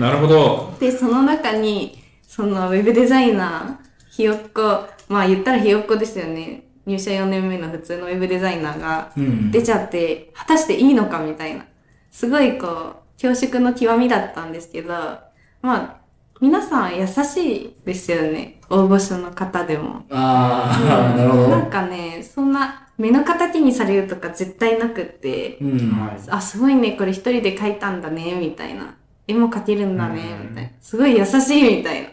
なるほど。で、その中に、そのウェブデザイナー、ひよっこ、まあ言ったらひよっこですよね。入社4年目の普通のウェブデザイナーがうん。出ちゃって、果たしていいのかみたいな。すごいこう、恐縮の極みだったんですけど、まあ、皆さん優しいですよね。応募者の方でも。ああ、[laughs] なるほなんど。かね、そんな目の敵にされるとか絶対なくって、うん。はい。あ、すごいね、これ一人で描いたんだね、みたいな。絵も描けるんだねう、んみたいな。すごい優しい、みたいな。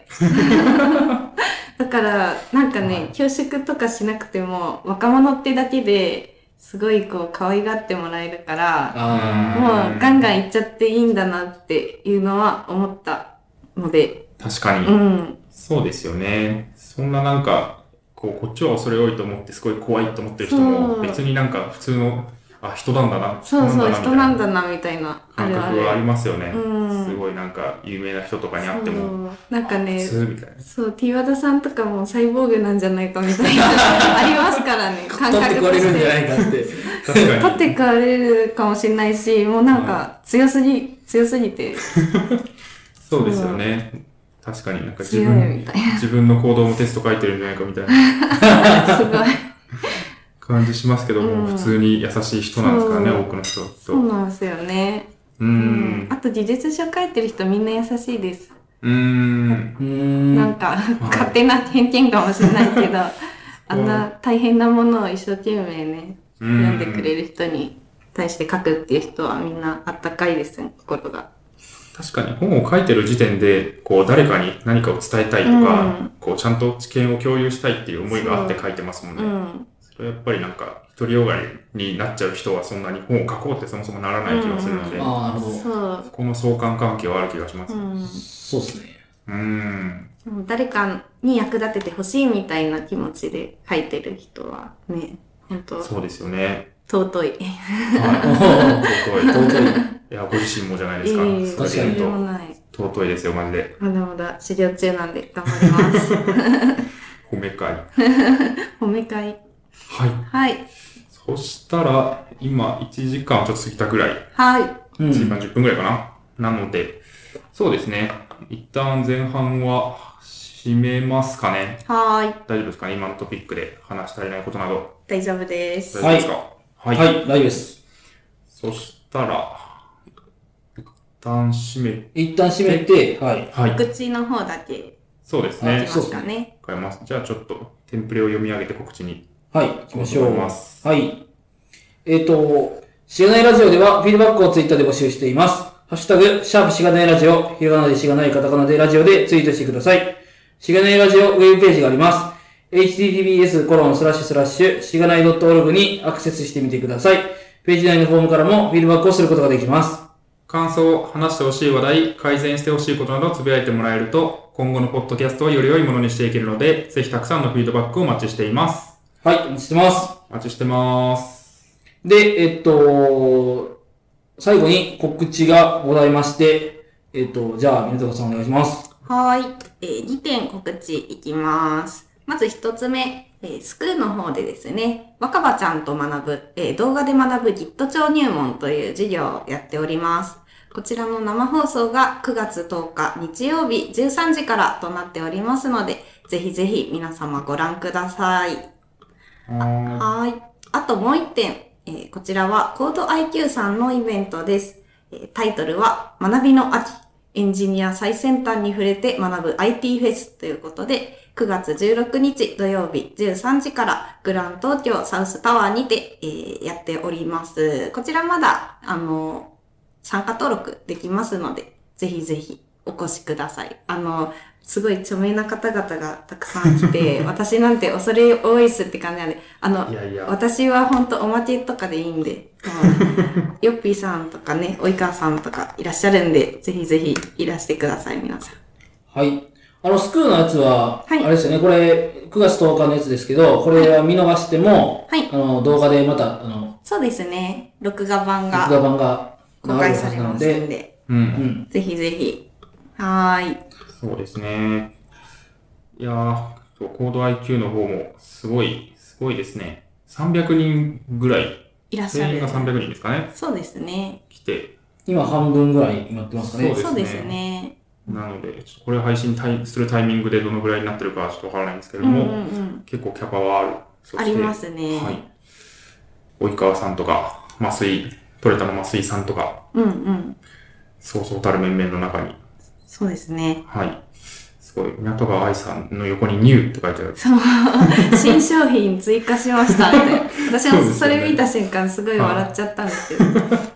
[laughs] だから、なんかはいね、恐縮とかしなくても、若者ってだけで、すごいこう、可愛がってもらえるから、あもうガンガンいっちゃっていいんだなっていうのは思ったので、確かに。うん。そうですよね。そんななんか、こう、こっちは恐れ多いと思って、すごい怖いと思ってる人も、別になんか普通の、あ、人なんだな。そうそう、人なんだだな、みたいな。あ感覚はありる。ますよね。うんすごいなんか、有名な人とかに会っても、なんかね、普通みたいな。そう、T 和田さんとかもサイボーグなんじゃないかみたいな、[laughs] ありますからね、感取って覚としこれるんじゃなて。いかって。確かに。取ってかれるかもしれないし、もうなんか強すぎ、強すぎてそうですよね。確かになんか自分自分の行動もテスト書いてるんじゃないかみたいなな。[laughs] すごい。感じしますけども、うん普通に優しい人なんですからね、多くの人と。そうなんですよね。う。うんあと、技術書書いてる人みんな優しいです。うーん。うーん。なんか、勝手な偏見かもしれないけど、[laughs] あんな大変なものを一生懸命ね、うん読んでくれる人に対して書くっていう人はみんなあったかいですね、心が。確かに本を書いてる時点で、こう誰かに何かを伝えたいとか、うんこうちゃんと知見を共有したいっていう思いがあって書いてますもんね。やっぱりなんか、独りよがりになっちゃう人はそんなに本を書こうってそもそもならない気がするので、うんああ、なるほど。この相関関係はある気がします。う。うんそうですね。ーん。誰かに役立ててほしいみたいな気持ちで書いてる人はね、本当そうですよね。尊い。はい。尊い。[laughs] 尊い。いや、ご自身もじゃないですか。ええそれ確かにい。と、尊いですよ、マジで。まだまだ修行中なんで頑張ります。[laughs] 褒め会。[laughs] 褒め会。はい。はい。そしたら、今、1時間ちょっと過ぎたぐらい。はい。うん1時間10分ぐらいかな。なので、そうですね。一旦前半は締めますかね。はーい。大丈夫ですかね？今のトピックで話し足りないことなど。大丈夫です。大丈夫ですか？はい。はい、大丈夫です。そしたら、一旦締め、一旦閉めて、はい。はい。口の方だけそうですね。ますかね。わかります。じゃあちょっと、テンプレを読み上げて告知にはい、行きましょう。はい。えっ、と、しがないラジオではフィードバックをツイッターで募集しています。ハッシュタグ、シャープしがないラジオ、ひらがなでしがない、カタカナでラジオでツイートしてください。しがないラジオウェブページがあります。https コロンスラッシュスラッシュしがない .org にアクセスしてみてください。ページ内のフォームからもフィードバックをすることができます。感想、話してほしい話題、改善してほしいことなどつぶやいてもらえると、今後のポッドキャストをより良いものにしていけるので、ぜひたくさんのフィードバックをお待ちしています。はい、お待ちしてます。お待ちしてます。で、えっと、最後に告知がございまして、えっと、じゃあ、皆坂さんお願いします。はーい。えー、2点告知いきます。まず1つ目、えースクールの方でですね、若葉ちゃんと学ぶ、えー動画で学ぶ Git 超入門という授業をやっております。こちらの生放送が9月10日日曜日13時からとなっておりますので、ぜひぜひ皆様ご覧ください。はい。あともう一点、えーこちらはコード IQ さんのイベントです。タイトルは学びの秋、エンジニア最先端に触れて学ぶ IT フェスということで、9月16日土曜日13時からグラン東京サウスタワーにて、えーやっております。こちらまだ、あの、参加登録できますので、ぜひぜひお越しください。あの、すごい著名な方々がたくさん来て、[laughs] 私なんて恐れ多いっすって感じなんで、あのい、やいや。私は本当おまけとかでいいんで、ヨッピーさんとかね、及川さんとかいらっしゃるんで、ぜひぜひいらしてください、皆さん。はい。あの、スクーのやつは、はいあれですよね、これ、9月10日のやつですけど、これは見逃しても、はいあの、動画でまた、あの、そうですね、録画版録画が版が公開されますんで、う。うんん。ぜひぜひ。はーい。そうですね。いやー、そうコード IQ の方もすごい、すごいですね。300人ぐらい、いらっしゃる全員が。300人ですかね、そうですね。来て。今半分ぐらいになってますかね。そうですねそうですね。なので、ちょっとこれ配信するタイミングでどのぐらいになってるかはちょっとわからないんですけれども、うんうんうん。結構キャパはある。そありますね。はい。及川さんとか、増井、トレタの増井さんとか、うんうん。そうそうたる面々の中に、そうですね。はい。すごい、港川愛さんの横にニューって書いてある。そう、[laughs] 新商品追加しましたみたいな。[laughs] 私もそれ見た瞬間すごい笑っちゃったんですけど、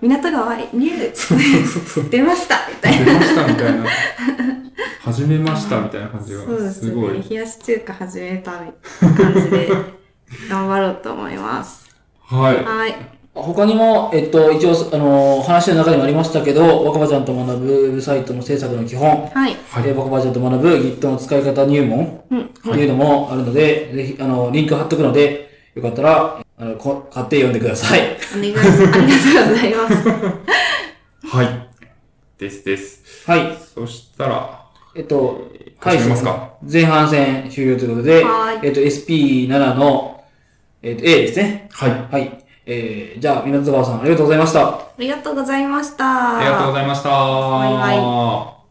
港川ニュそうーそうそう。出ましたみたいな。出ましたみたいな。始めましたみたいな感じが [laughs] そうですすごいね。。冷やし中華始めた感じで頑張ろうと思います。はい。はい。他にも、えっと、一応、あの、話の中にもありましたけど、若葉ちゃんと学ぶウェブサイトの制作の基本、はい。はいで若葉ちゃんと学ぶ Git の使い方入門、うん。というのもあるので、ぜひ、あの、リンク貼っとくので、よかったら、あの、こ買って読んでください。お願いします。ありがとうございます。[laughs] はい。ですです。はい。そしたら、えっと、始めますか前半戦終了ということで、はいえっと、SP7 の、えっと、A ですね。はい。はい。えー、じゃあ、港川さん、ありがとうございました。ありがとうございました。ありがとうございました。バイバイ